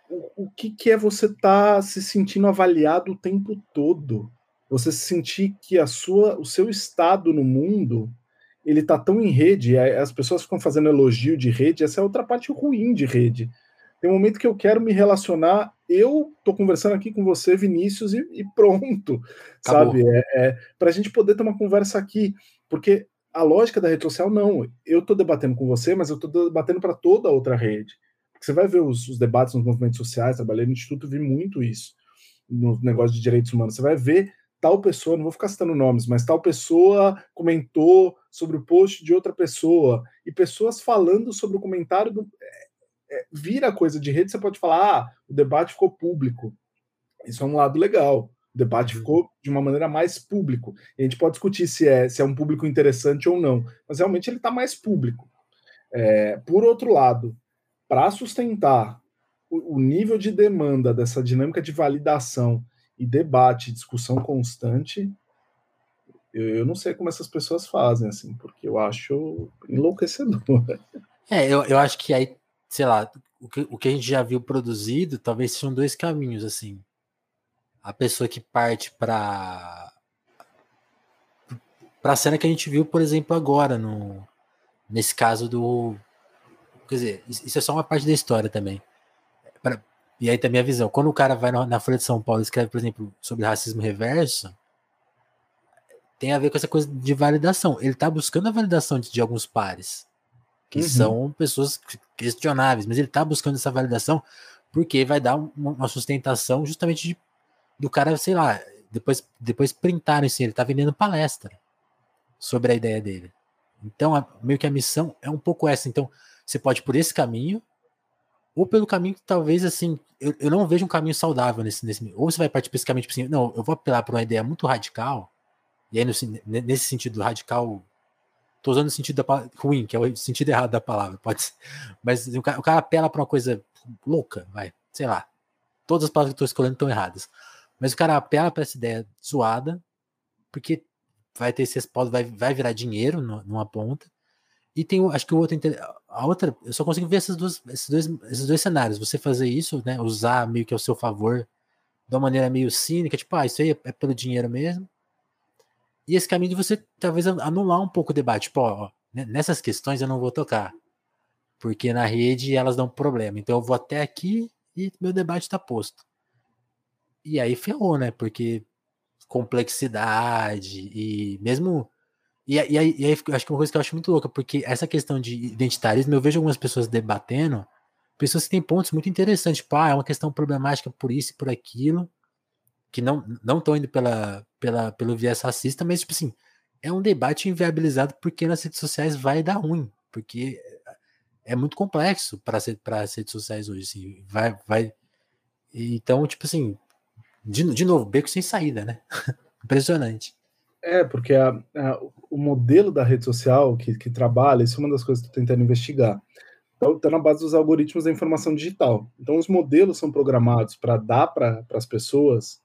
o, o que, que é você estar tá se sentindo avaliado o tempo todo? Você sentir que a sua, o seu estado no mundo ele tá tão em rede, as pessoas ficam fazendo elogio de rede, essa é outra parte ruim de rede. Tem um momento que eu quero me relacionar, eu tô conversando aqui com você, Vinícius, e, e pronto, Acabou. sabe? É, é para a gente poder ter uma conversa aqui, porque a lógica da rede social, não. Eu tô debatendo com você, mas eu tô debatendo para toda a outra rede. Você vai ver os, os, debates nos movimentos sociais, trabalhei no Instituto, vi muito isso, no negócio de direitos humanos. Você vai ver tal pessoa, não vou ficar citando nomes, mas tal pessoa comentou sobre o post de outra pessoa, e pessoas falando sobre o comentário do. É, vira coisa de rede, você pode falar, ah, o debate ficou público. Isso é um lado legal. O debate uhum. ficou de uma maneira mais público. E a gente pode discutir se é, se é um público interessante ou não, mas realmente ele está mais público. É, por outro lado, para sustentar o, o, nível de demanda dessa dinâmica de validação e debate, discussão constante, eu, eu, não sei como essas pessoas fazem, assim, porque eu acho enlouquecedor. É, eu, eu acho que aí, sei lá, o que, o que a gente já viu produzido, talvez sejam dois caminhos, assim. A pessoa que parte para para a cena que a gente viu, por exemplo, agora no nesse caso do Quer dizer, isso é só uma parte da história também. Pra, e aí também a visão. Quando o cara vai na Folha de São Paulo e escreve, por exemplo, sobre racismo reverso, tem a ver com essa coisa de validação. Ele está buscando a validação de, de alguns pares, que uhum. são pessoas questionáveis, mas ele está buscando essa validação porque vai dar uma sustentação justamente de, do cara, sei lá, depois, depois printaram isso, ele está vendendo palestra sobre a ideia dele. Então, a, meio que a missão é um pouco essa. Então, você pode ir por esse caminho, ou pelo caminho que talvez assim, eu, eu não vejo um caminho saudável nesse, nesse. Ou você vai partir para esse caminho, tipo assim, não, eu vou apelar para uma ideia muito radical, e aí no, nesse sentido radical, tô usando o sentido da ruim, que é o sentido errado da palavra, pode ser. Mas o cara, o cara apela para uma coisa louca, vai, sei lá. Todas as palavras que eu tô escolhendo estão erradas. Mas o cara apela para essa ideia zoada, porque vai ter esse respaldo, vai, vai virar dinheiro numa ponta, e tem, acho que o outro, a outra, eu só consigo ver esses dois, esses dois, esses dois cenários. Você fazer isso, né, usar meio que ao seu favor, de uma maneira meio cínica, tipo, ah, isso aí é, é pelo dinheiro mesmo. E esse caminho de você talvez anular um pouco o debate, tipo, ó, nessas questões eu não vou tocar, porque na rede elas dão problema. Então eu vou até aqui e meu debate está posto. E aí ferrou, né? Porque complexidade e mesmo e, e, aí, e aí acho que uma coisa que eu acho muito louca, porque essa questão de identitarismo, eu vejo algumas pessoas debatendo, pessoas que têm pontos muito interessantes, tipo, ah, é uma questão problemática por isso e por aquilo, que não não estão indo pela, pela, pelo viés racista, mas, tipo assim, é um debate inviabilizado porque nas redes sociais vai dar ruim, porque é muito complexo para as redes sociais hoje, assim, vai, vai, então, tipo assim, de, de novo, beco sem saída, né? Impressionante. É, porque a, a, o modelo da rede social que, que trabalha, isso é uma das coisas que estou tentando investigar. Está na base dos algoritmos da informação digital. Então, os modelos são programados para dar para as pessoas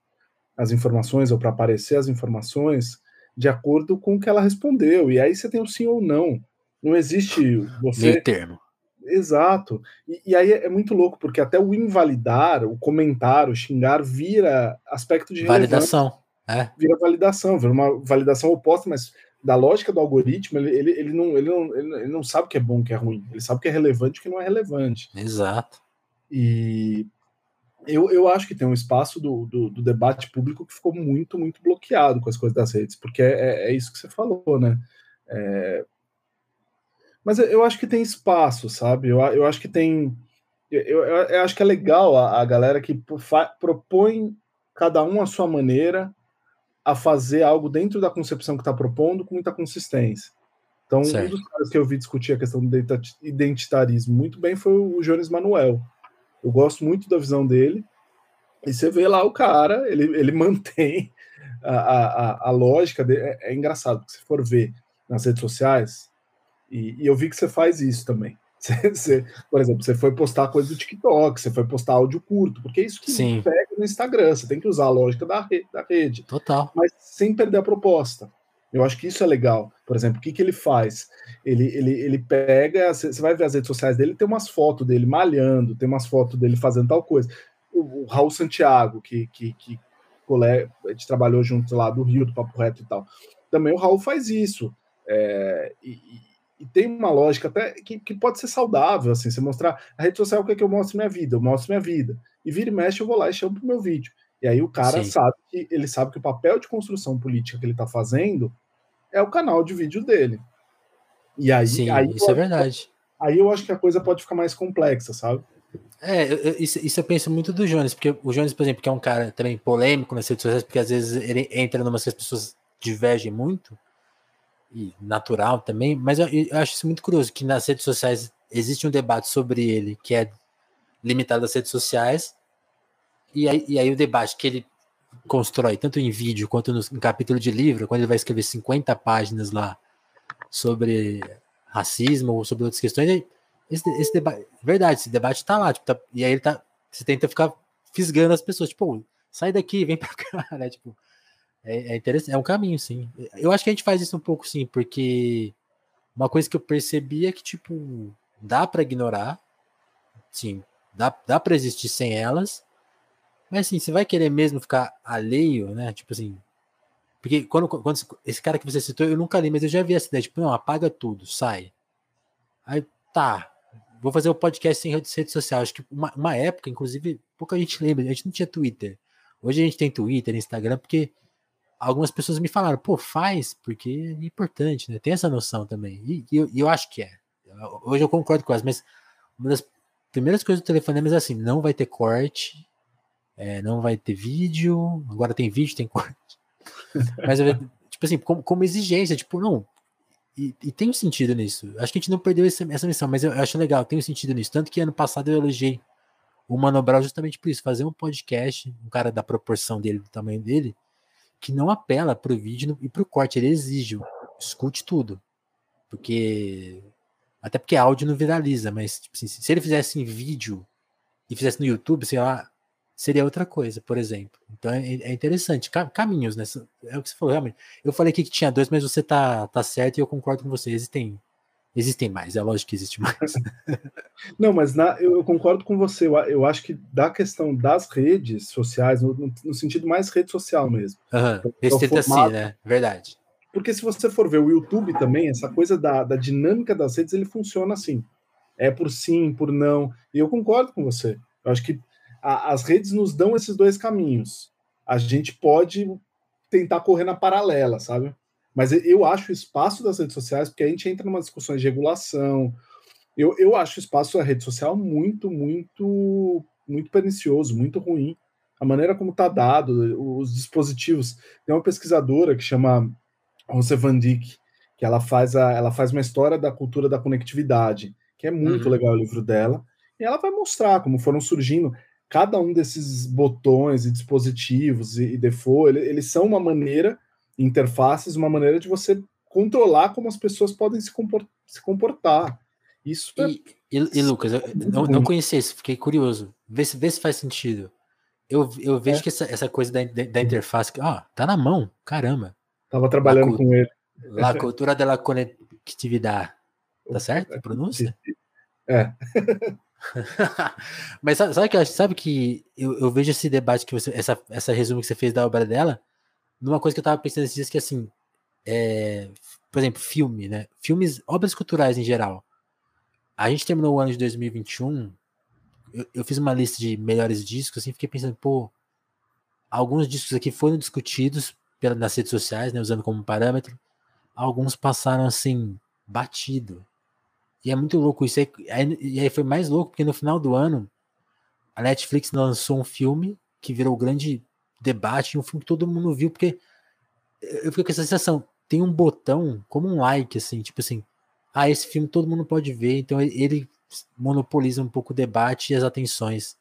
as informações ou para aparecer as informações de acordo com o que ela respondeu. E aí você tem o sim ou não. Não existe você. Meio termo. Exato. E, e, aí é muito louco, porque até o invalidar, o comentar, o xingar, vira aspecto de validação. É. Vira validação, vira uma validação oposta, mas da lógica do algoritmo, ele, ele, ele, não, ele, não, ele não sabe o que é bom o que é ruim. Ele sabe o que é relevante e o que não é relevante. Exato. E eu, eu acho que tem um espaço do, do, do, debate público que ficou muito, muito bloqueado com as coisas das redes, porque é, é, é isso que você falou, né? É... Mas eu acho que tem espaço, sabe? Eu, eu acho que tem. Eu, eu, eu acho que é legal a, a galera que propõe cada um a sua maneira a fazer algo dentro da concepção que está propondo com muita consistência. Então, certo. um dos caras que eu vi discutir a questão do identitarismo muito bem foi o Jones Manuel. Eu gosto muito da visão dele. E você vê lá o cara, ele, ele mantém a, a, a lógica dele. É, é engraçado, porque se for ver nas redes sociais, e, e eu vi que você faz isso também. Você, você, por exemplo, você foi postar coisa do TikTok, você foi postar áudio curto, porque é isso que Sim. pega no Instagram. Você tem que usar a lógica da rede, da rede. Total. Mas sem perder a proposta. Eu acho que isso é legal. Por exemplo, o que, que ele faz? Ele, ele, ele pega, você vai ver as redes sociais dele, tem umas fotos dele malhando, tem umas fotos dele fazendo tal coisa. O, o Raul Santiago, que, que, que colega, a gente trabalhou junto lá do Rio, do Papo Reto e tal. Também o Raul faz isso. É, e, e, tem uma lógica até que, que pode ser saudável, assim, você mostrar a rede social, o que é que eu mostro minha vida? Eu mostro minha vida. E vira e mexe, eu vou lá e chamo pro meu vídeo. E aí o cara Sim. sabe que ele sabe que o papel de construção política que ele está fazendo é o canal de vídeo dele. E aí, Sim, aí isso é verdade. Aí eu acho que a coisa pode ficar mais complexa, sabe? É, eu, isso, isso eu penso muito do Jones, porque o Jones, por exemplo, que é um cara também polêmico nas redes sociais, porque às vezes ele entra numa que as pessoas divergem muito, e natural também, mas eu, eu acho isso muito curioso, que nas redes sociais existe um debate sobre ele que é limitado às redes sociais, e aí, e aí o debate que ele constrói, tanto em vídeo quanto no, em capítulo de livro, quando ele vai escrever 50 páginas lá sobre racismo ou sobre outras questões, esse, esse debate, verdade, esse debate tá lá, tipo, tá, e aí ele tá, você tenta ficar fisgando as pessoas, tipo, sai daqui, vem pra cá, né, tipo, é, é interessante, é um caminho, sim. Eu acho que a gente faz isso um pouco, sim, porque uma coisa que eu percebi é que, tipo, dá para ignorar, sim, dá, dá para existir sem elas, mas assim, você vai querer mesmo ficar alheio, né? Tipo assim. Porque quando, quando esse cara que você citou, eu nunca li, mas eu já vi essa ideia, tipo, não, apaga tudo, sai. Aí, tá, vou fazer o um podcast sem redes, redes sociais. Acho que uma, uma, época, inclusive, pouca gente lembra, a gente não tinha Twitter. Hoje a gente tem Twitter, Instagram, porque algumas pessoas me falaram, pô, faz, porque é importante, né? Tem essa noção também. E, e eu, eu, acho que é. Hoje eu concordo com elas, mas uma das primeiras coisas do telefonema é assim, não vai ter corte, é, não vai ter vídeo, agora tem vídeo, tem corte. Mas, tipo assim, como, como, exigência, tipo, não. E, e, tem um sentido nisso. Acho que a gente não perdeu essa, essa missão, mas eu, eu acho legal, tem um sentido nisso. Tanto que ano passado eu elogiei o Mano Brown justamente por isso, fazer um podcast, um cara da proporção dele, do tamanho dele, que não apela pro vídeo e pro corte, ele exige, escute tudo. Porque. Até porque áudio não viraliza, mas tipo assim, se ele fizesse em vídeo e fizesse no YouTube, sei lá, seria outra coisa, por exemplo. Então é, é interessante. Caminhos, né? É o que você falou, realmente. Eu falei aqui que tinha dois, mas você tá, tá certo e eu concordo com você. Existem, existem mais, é lógico que existe mais. Não, mas na, eu, eu, concordo com você. Eu, eu, acho que da questão das redes sociais, no, no sentido mais rede social mesmo. Uhum. Restrita-se, né? Verdade. Porque se você for ver o YouTube também, essa coisa da, da dinâmica das redes, ele funciona assim. É por sim, por não. E eu concordo com você. Eu acho que a, as redes nos dão esses dois caminhos. A gente pode tentar correr na paralela, sabe? Mas eu acho o espaço das redes sociais, porque a gente entra numa discussão de regulação. Eu, eu acho o espaço da rede social muito, muito, muito pernicioso, muito ruim. A maneira como está dado, os dispositivos. Tem uma pesquisadora que chama Rose Van Dyck, que ela faz, a, ela faz uma história da cultura da conectividade, que é muito uhum. legal o livro dela. E ela vai mostrar como foram surgindo cada um desses botões e dispositivos e, e default, ele, eles são uma maneira, interfaces, uma maneira de você controlar como as pessoas podem se, comport, se comportar. Isso e, é... e, e Lucas, eu não, não conhecia isso, fiquei curioso. Vê se, vê se faz sentido. Eu, eu vejo é. que essa, essa coisa da, da interface, ó, tá na mão, caramba. Tava trabalhando La com ele. La cultura da conectividade. Tá certo a pronúncia? É. Mas sabe, que eu sabe que eu, eu, vejo esse debate que você, essa, essa resumo que você fez da obra dela, numa coisa que eu tava pensando esses dias que assim, é, por exemplo, filme, né? Filmes, obras culturais em geral. A gente terminou o ano de 2021, eu, eu fiz uma lista de melhores discos, assim, fiquei pensando, pô, alguns discos aqui foram discutidos pela, nas redes sociais, né, usando como parâmetro, alguns passaram assim, batido. E é muito louco isso. Aí, e aí foi mais louco porque no final do ano a Netflix lançou um filme que virou grande debate, um filme que todo mundo viu, porque eu fiquei com essa sensação, tem um botão como um like, assim, tipo assim, ah, esse filme todo mundo pode ver, então ele monopoliza um pouco o debate e as atenções.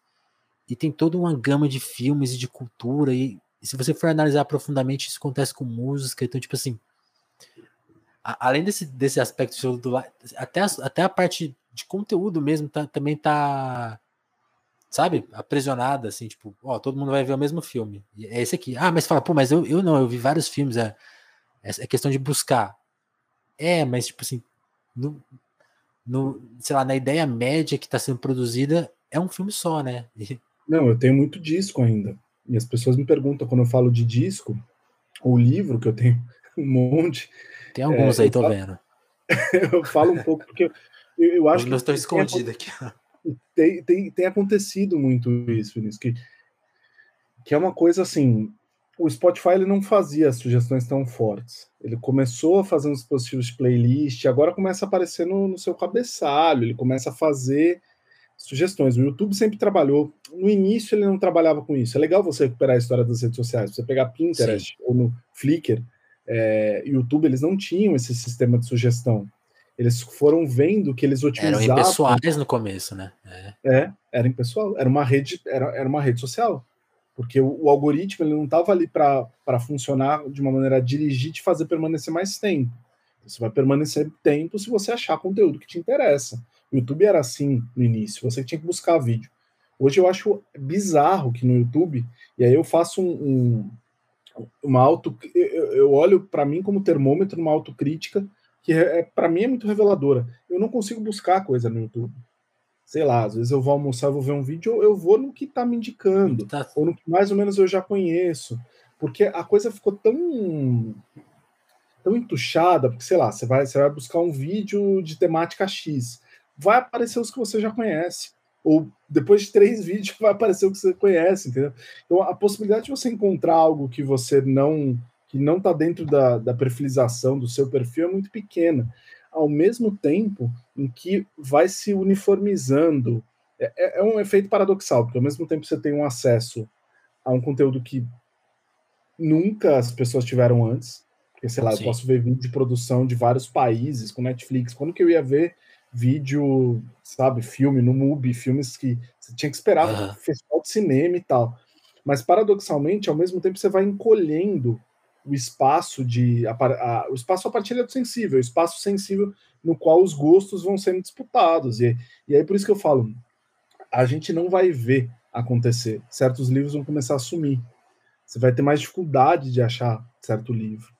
E tem toda uma gama de filmes e de cultura, e, e se você for analisar profundamente, isso acontece com música, então, tipo assim, além desse, desse aspecto do até, a, até a parte de conteúdo mesmo tá, também tá sabe aprisionada assim tipo ó todo mundo vai ver o mesmo filme. É esse aqui. Ah mas fala pô mas eu, eu não eu vi vários filmes é, é questão de buscar. É mas tipo assim no, no sei lá na ideia média que está sendo produzida é um filme só né? Não eu tenho muito disco ainda. E as pessoas me perguntam quando eu falo de disco o livro que eu tenho um monte tem alguns é, aí, tô falo, vendo. eu falo um pouco porque eu, eu acho eu que. estou escondido aqui. Tem, tem, tem acontecido muito isso, Vinícius, que, que é uma coisa assim. O Spotify ele não fazia sugestões tão fortes. Ele começou a fazer uns dispositivos de playlist, agora começa a aparecer no, no seu cabeçalho, ele começa a fazer sugestões. O YouTube sempre trabalhou. No início ele não trabalhava com isso. É legal você recuperar a história das redes sociais. Você pegar Pinterest Sim. ou no Flickr, é, YouTube, eles não tinham esse sistema de sugestão. Eles foram vendo que eles utilizavam. Eram impessoais no começo, né? É, é era impessoal. Era uma rede, era, era uma rede social. Porque o, o algoritmo ele não estava ali para funcionar de uma maneira a dirigir te fazer permanecer mais tempo. Você vai permanecer tempo se você achar conteúdo que te interessa. O YouTube era assim no início, você tinha que buscar vídeo. Hoje eu acho bizarro que no YouTube, e aí eu faço um, um uma auto eu, olho para mim como termômetro uma autocrítica que é, é para mim é muito reveladora. Eu não consigo buscar coisa no YouTube. Sei lá, às vezes eu vou almoçar, vou ver um vídeo, eu vou no que está me indicando, tá. ou no que mais ou menos eu já conheço, porque a coisa ficou tão tão entuchada, porque sei lá, você vai, você vai buscar um vídeo de temática X, vai aparecer os que você já conhece ou depois de três vídeos vai aparecer o que você conhece, entendeu? Então a possibilidade de você encontrar algo que você não que não está dentro da, da perfilização do seu perfil é muito pequena, ao mesmo tempo em que vai se uniformizando. É, é, é um efeito paradoxal, porque ao mesmo tempo você tem um acesso a um conteúdo que nunca as pessoas tiveram antes, porque sei lá, Sim. eu posso ver vídeo de produção de vários países com Netflix. Quando que eu ia ver vídeo, sabe, filme no MUBI, filmes que você tinha que esperar uhum. festival de cinema e tal. Mas paradoxalmente, ao mesmo tempo, você vai encolhendo o espaço de a, a, o espaço a partilha do sensível, o espaço sensível no qual os gostos vão sendo disputados. E, e aí por isso que eu falo, a gente não vai ver acontecer. Certos livros vão começar a sumir. Você vai ter mais dificuldade de achar certo livro.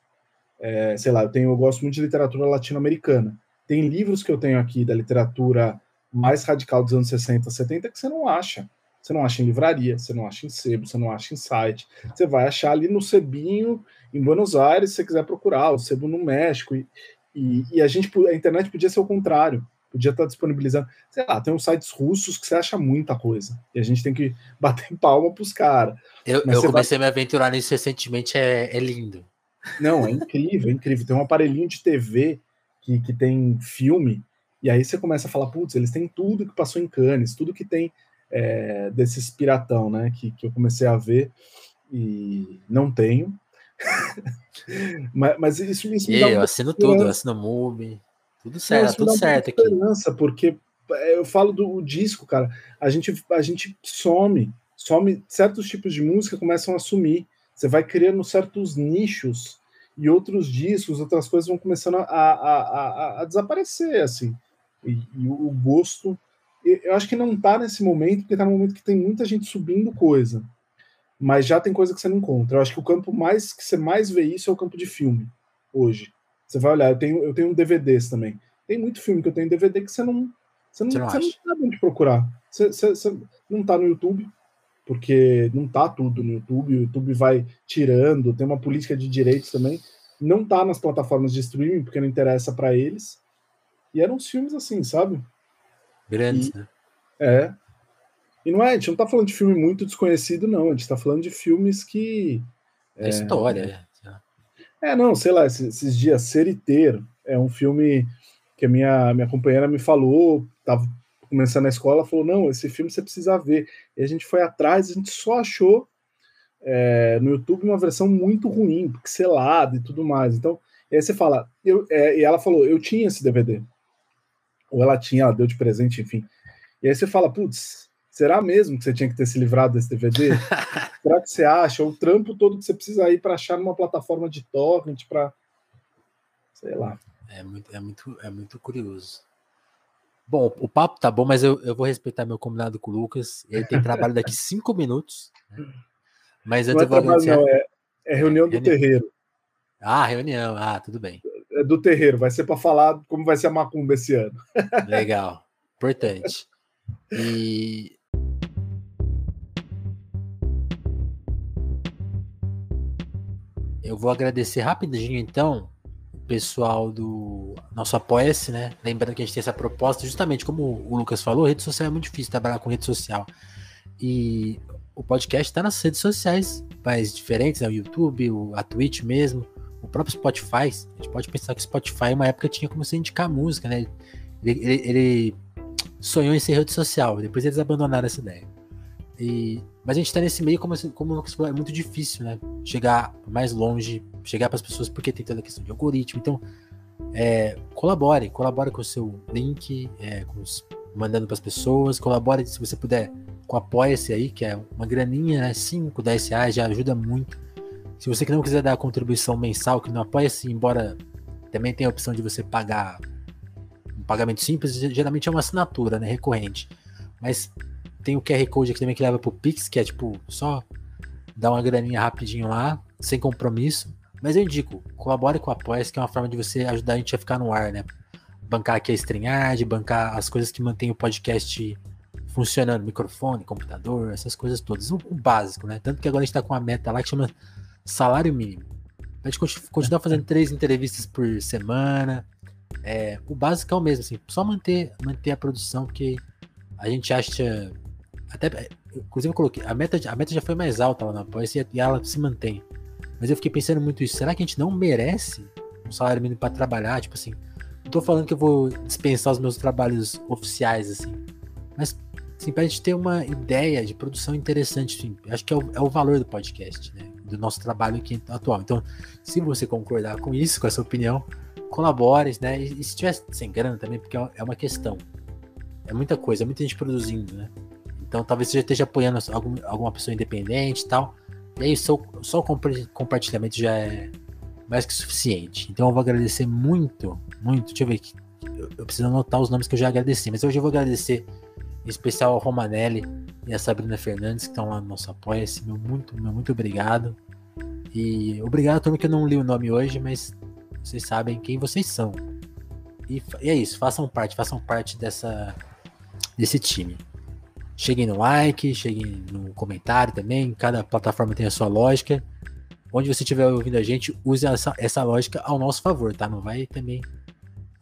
É, sei lá, eu tenho, eu gosto muito de literatura latino-americana. Tem livros que eu tenho aqui da literatura mais radical dos anos 60, 70 que você não acha. Você não acha em livraria, você não acha em sebo, você não acha em site. Você vai achar ali no sebinho em Buenos Aires, se você quiser procurar, o sebo no México. E, e, e, a gente, a internet podia ser o contrário. Podia estar disponibilizando. Sei lá, tem uns sites russos que você acha muita coisa. E a gente tem que bater palma para os caras. Eu, eu comecei vai... a me aventurar nisso recentemente, é, é lindo. Não, é incrível, é incrível. Tem um aparelhinho de TV que, que tem filme, e aí você começa a falar, putz, eles têm tudo que passou em Cannes, tudo que tem é, desses piratão, né, que, que eu comecei a ver e não tenho. mas, mas, isso, me dá eu assino tudo, eu assino Mubi, tudo certo, não, tudo certo aqui. Porque é, eu falo do disco, cara, a gente, a gente some, some, certos tipos de música começam a sumir, você vai criando certos nichos e outros discos, outras coisas vão começando a, a, a, a desaparecer, assim. E, e, o gosto, eu acho que não está nesse momento, porque está no momento que tem muita gente subindo coisa. mas já tem coisa que você não encontra. Eu acho que o campo mais que você mais vê isso é o campo de filme hoje. Você vai olhar, eu tenho, eu tenho DVDs também. Tem muito filme que eu tenho DVD que você não, você não, você não, você não sabe onde procurar. Você, você, você não tá no YouTube, porque não tá tudo no YouTube, o YouTube vai tirando, tem uma política de direitos também. Não tá nas plataformas de streaming, porque não interessa para eles. E eram uns filmes assim, sabe? Grandes, e, né? É. E não é, a gente não tá falando de filme muito desconhecido, não. A gente tá falando de filmes que. É, história. É, é, não, sei lá, esses, esses dias, Ser e Ter é um filme que a minha, minha companheira me falou, tava começando a escola, falou: não, esse filme você precisa ver. E a gente foi atrás, a gente só achou é, no YouTube uma versão muito ruim, pixelada e tudo mais. Então, aí você fala, eu, é, e ela falou: eu tinha esse DVD. Ou ela tinha, ela deu de presente, enfim. E aí você fala, putz, será mesmo que você tinha que ter se livrado desse DVD? será que você acha? O trampo todo que você precisa ir para achar numa plataforma de torrent, para sei lá. É muito, é muito, é muito curioso. Bom, o papo tá bom, mas eu, eu vou respeitar meu combinado com o Lucas. Ele tem trabalho daqui cinco minutos. Né? Mas eu não é, trabalho, não, é, é reunião do reunião. terreiro. Ah, reunião. Ah, tudo bem. É do terreiro. Vai ser para falar como vai ser a macumba esse ano. Legal. Importante. E eu vou agradecer rapidinho então pessoal do nosso Apoia-se, né? Lembrando que a gente tem essa proposta, justamente como o Lucas falou, rede social é muito difícil trabalhar com rede social. E o podcast está nas redes sociais mais diferentes, né? O YouTube, o, a Twitch mesmo, o próprio Spotify. A gente pode pensar que o Spotify, uma época, tinha como se indicar música, né? Ele, ele, ele sonhou em ser rede social, depois eles abandonaram essa ideia. E, mas a gente está nesse meio, como, como o Lucas falou, é muito difícil, né? Chegar mais longe chegar para as pessoas porque tem toda a questão de algoritmo. Então, é, colabore, colabore com o seu link, é, os, mandando para as pessoas, colabore se você puder com Apoia-se aí, que é uma graninha, né, 5, 10 reais, já ajuda muito. Se você que não quiser dar a contribuição mensal, que não apoia-se, embora também tenha a opção de você pagar um pagamento simples, geralmente é uma assinatura, né, recorrente. Mas tem o QR Code aqui também que leva pro Pix, que é tipo só dar uma graninha rapidinho lá, sem compromisso. Mas eu indico, colabore com o Apoia, que é uma forma de você ajudar a gente a ficar no ar, né? Bancar aqui a StreamYard, bancar as coisas que mantêm o podcast funcionando, microfone, computador, essas coisas todas. O, o básico, né? Tanto que agora a gente tá com uma meta lá que chama salário mínimo. A gente continuar fazendo três entrevistas por semana. É, o básico é o mesmo, assim, só manter, manter a produção, porque a gente acha. Até, inclusive eu coloquei, a meta, a meta já foi mais alta lá na Apoia e ela se mantém. Mas eu fiquei pensando muito isso. Será que a gente não merece um salário mínimo para trabalhar? Tipo assim, não tô falando que eu vou dispensar os meus trabalhos oficiais, assim. Mas, assim, pra gente ter uma ideia de produção interessante, assim, acho que é o, é o valor do podcast, né? Do nosso trabalho aqui atual. Então, se você concordar com isso, com essa opinião, colabore, né? E, e se tiver sem grana também, porque é, é uma questão. É muita coisa, é muita gente produzindo, né? Então talvez você já esteja apoiando algum, alguma pessoa independente e tal. E aí, só, só o compartilhamento já é mais que suficiente. Então eu vou agradecer muito, muito. Deixa eu ver aqui. Eu, eu preciso anotar os nomes que eu já agradeci, mas hoje eu vou agradecer em especial ao Romanelli e a Sabrina Fernandes, que estão lá no nosso apoia-se. Meu muito, meu muito obrigado. E obrigado a turma que eu não li o nome hoje, mas vocês sabem quem vocês são. E, e é isso, façam parte, façam parte dessa, desse time. Cheguem no like, cheguem no comentário também. Cada plataforma tem a sua lógica. Onde você estiver ouvindo a gente, use essa, essa lógica ao nosso favor, tá? Não vai também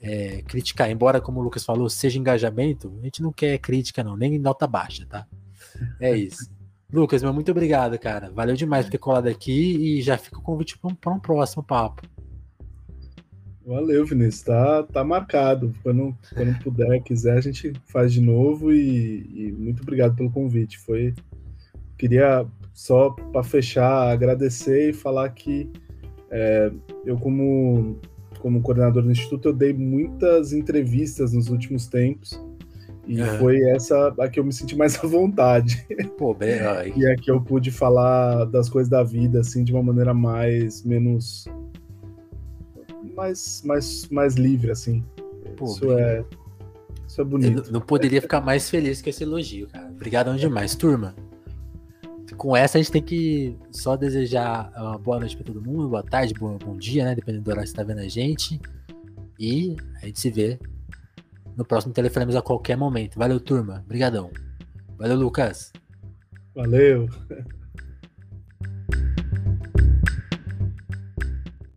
é, criticar. Embora, como o Lucas falou, seja engajamento, a gente não quer crítica, não, nem nota baixa, tá? É isso. Lucas, meu muito obrigado, cara. Valeu demais por ter colado aqui e já fica o convite para um próximo papo. Valeu, Vinícius. Tá, tá marcado. Quando, quando puder, quiser, a gente faz de novo e, e muito obrigado pelo convite. Foi. Queria só para fechar agradecer e falar que é, eu como como coordenador do instituto eu dei muitas entrevistas nos últimos tempos e foi essa a que eu me senti mais à vontade. Pô, bem, e é que eu pude falar das coisas da vida assim de uma maneira mais menos mais, mais, mais livre, assim. Pô, isso, é, isso é bonito. Eu não poderia ficar mais feliz com esse elogio, cara. Obrigadão demais, turma. com essa a gente tem que só desejar uma boa noite para todo mundo, boa tarde, bom, bom dia, né? Dependendo do horário que você tá vendo a gente. E a gente se vê no próximo Telefonemas a qualquer momento. Valeu, turma. Obrigadão. Valeu, Lucas. Valeu.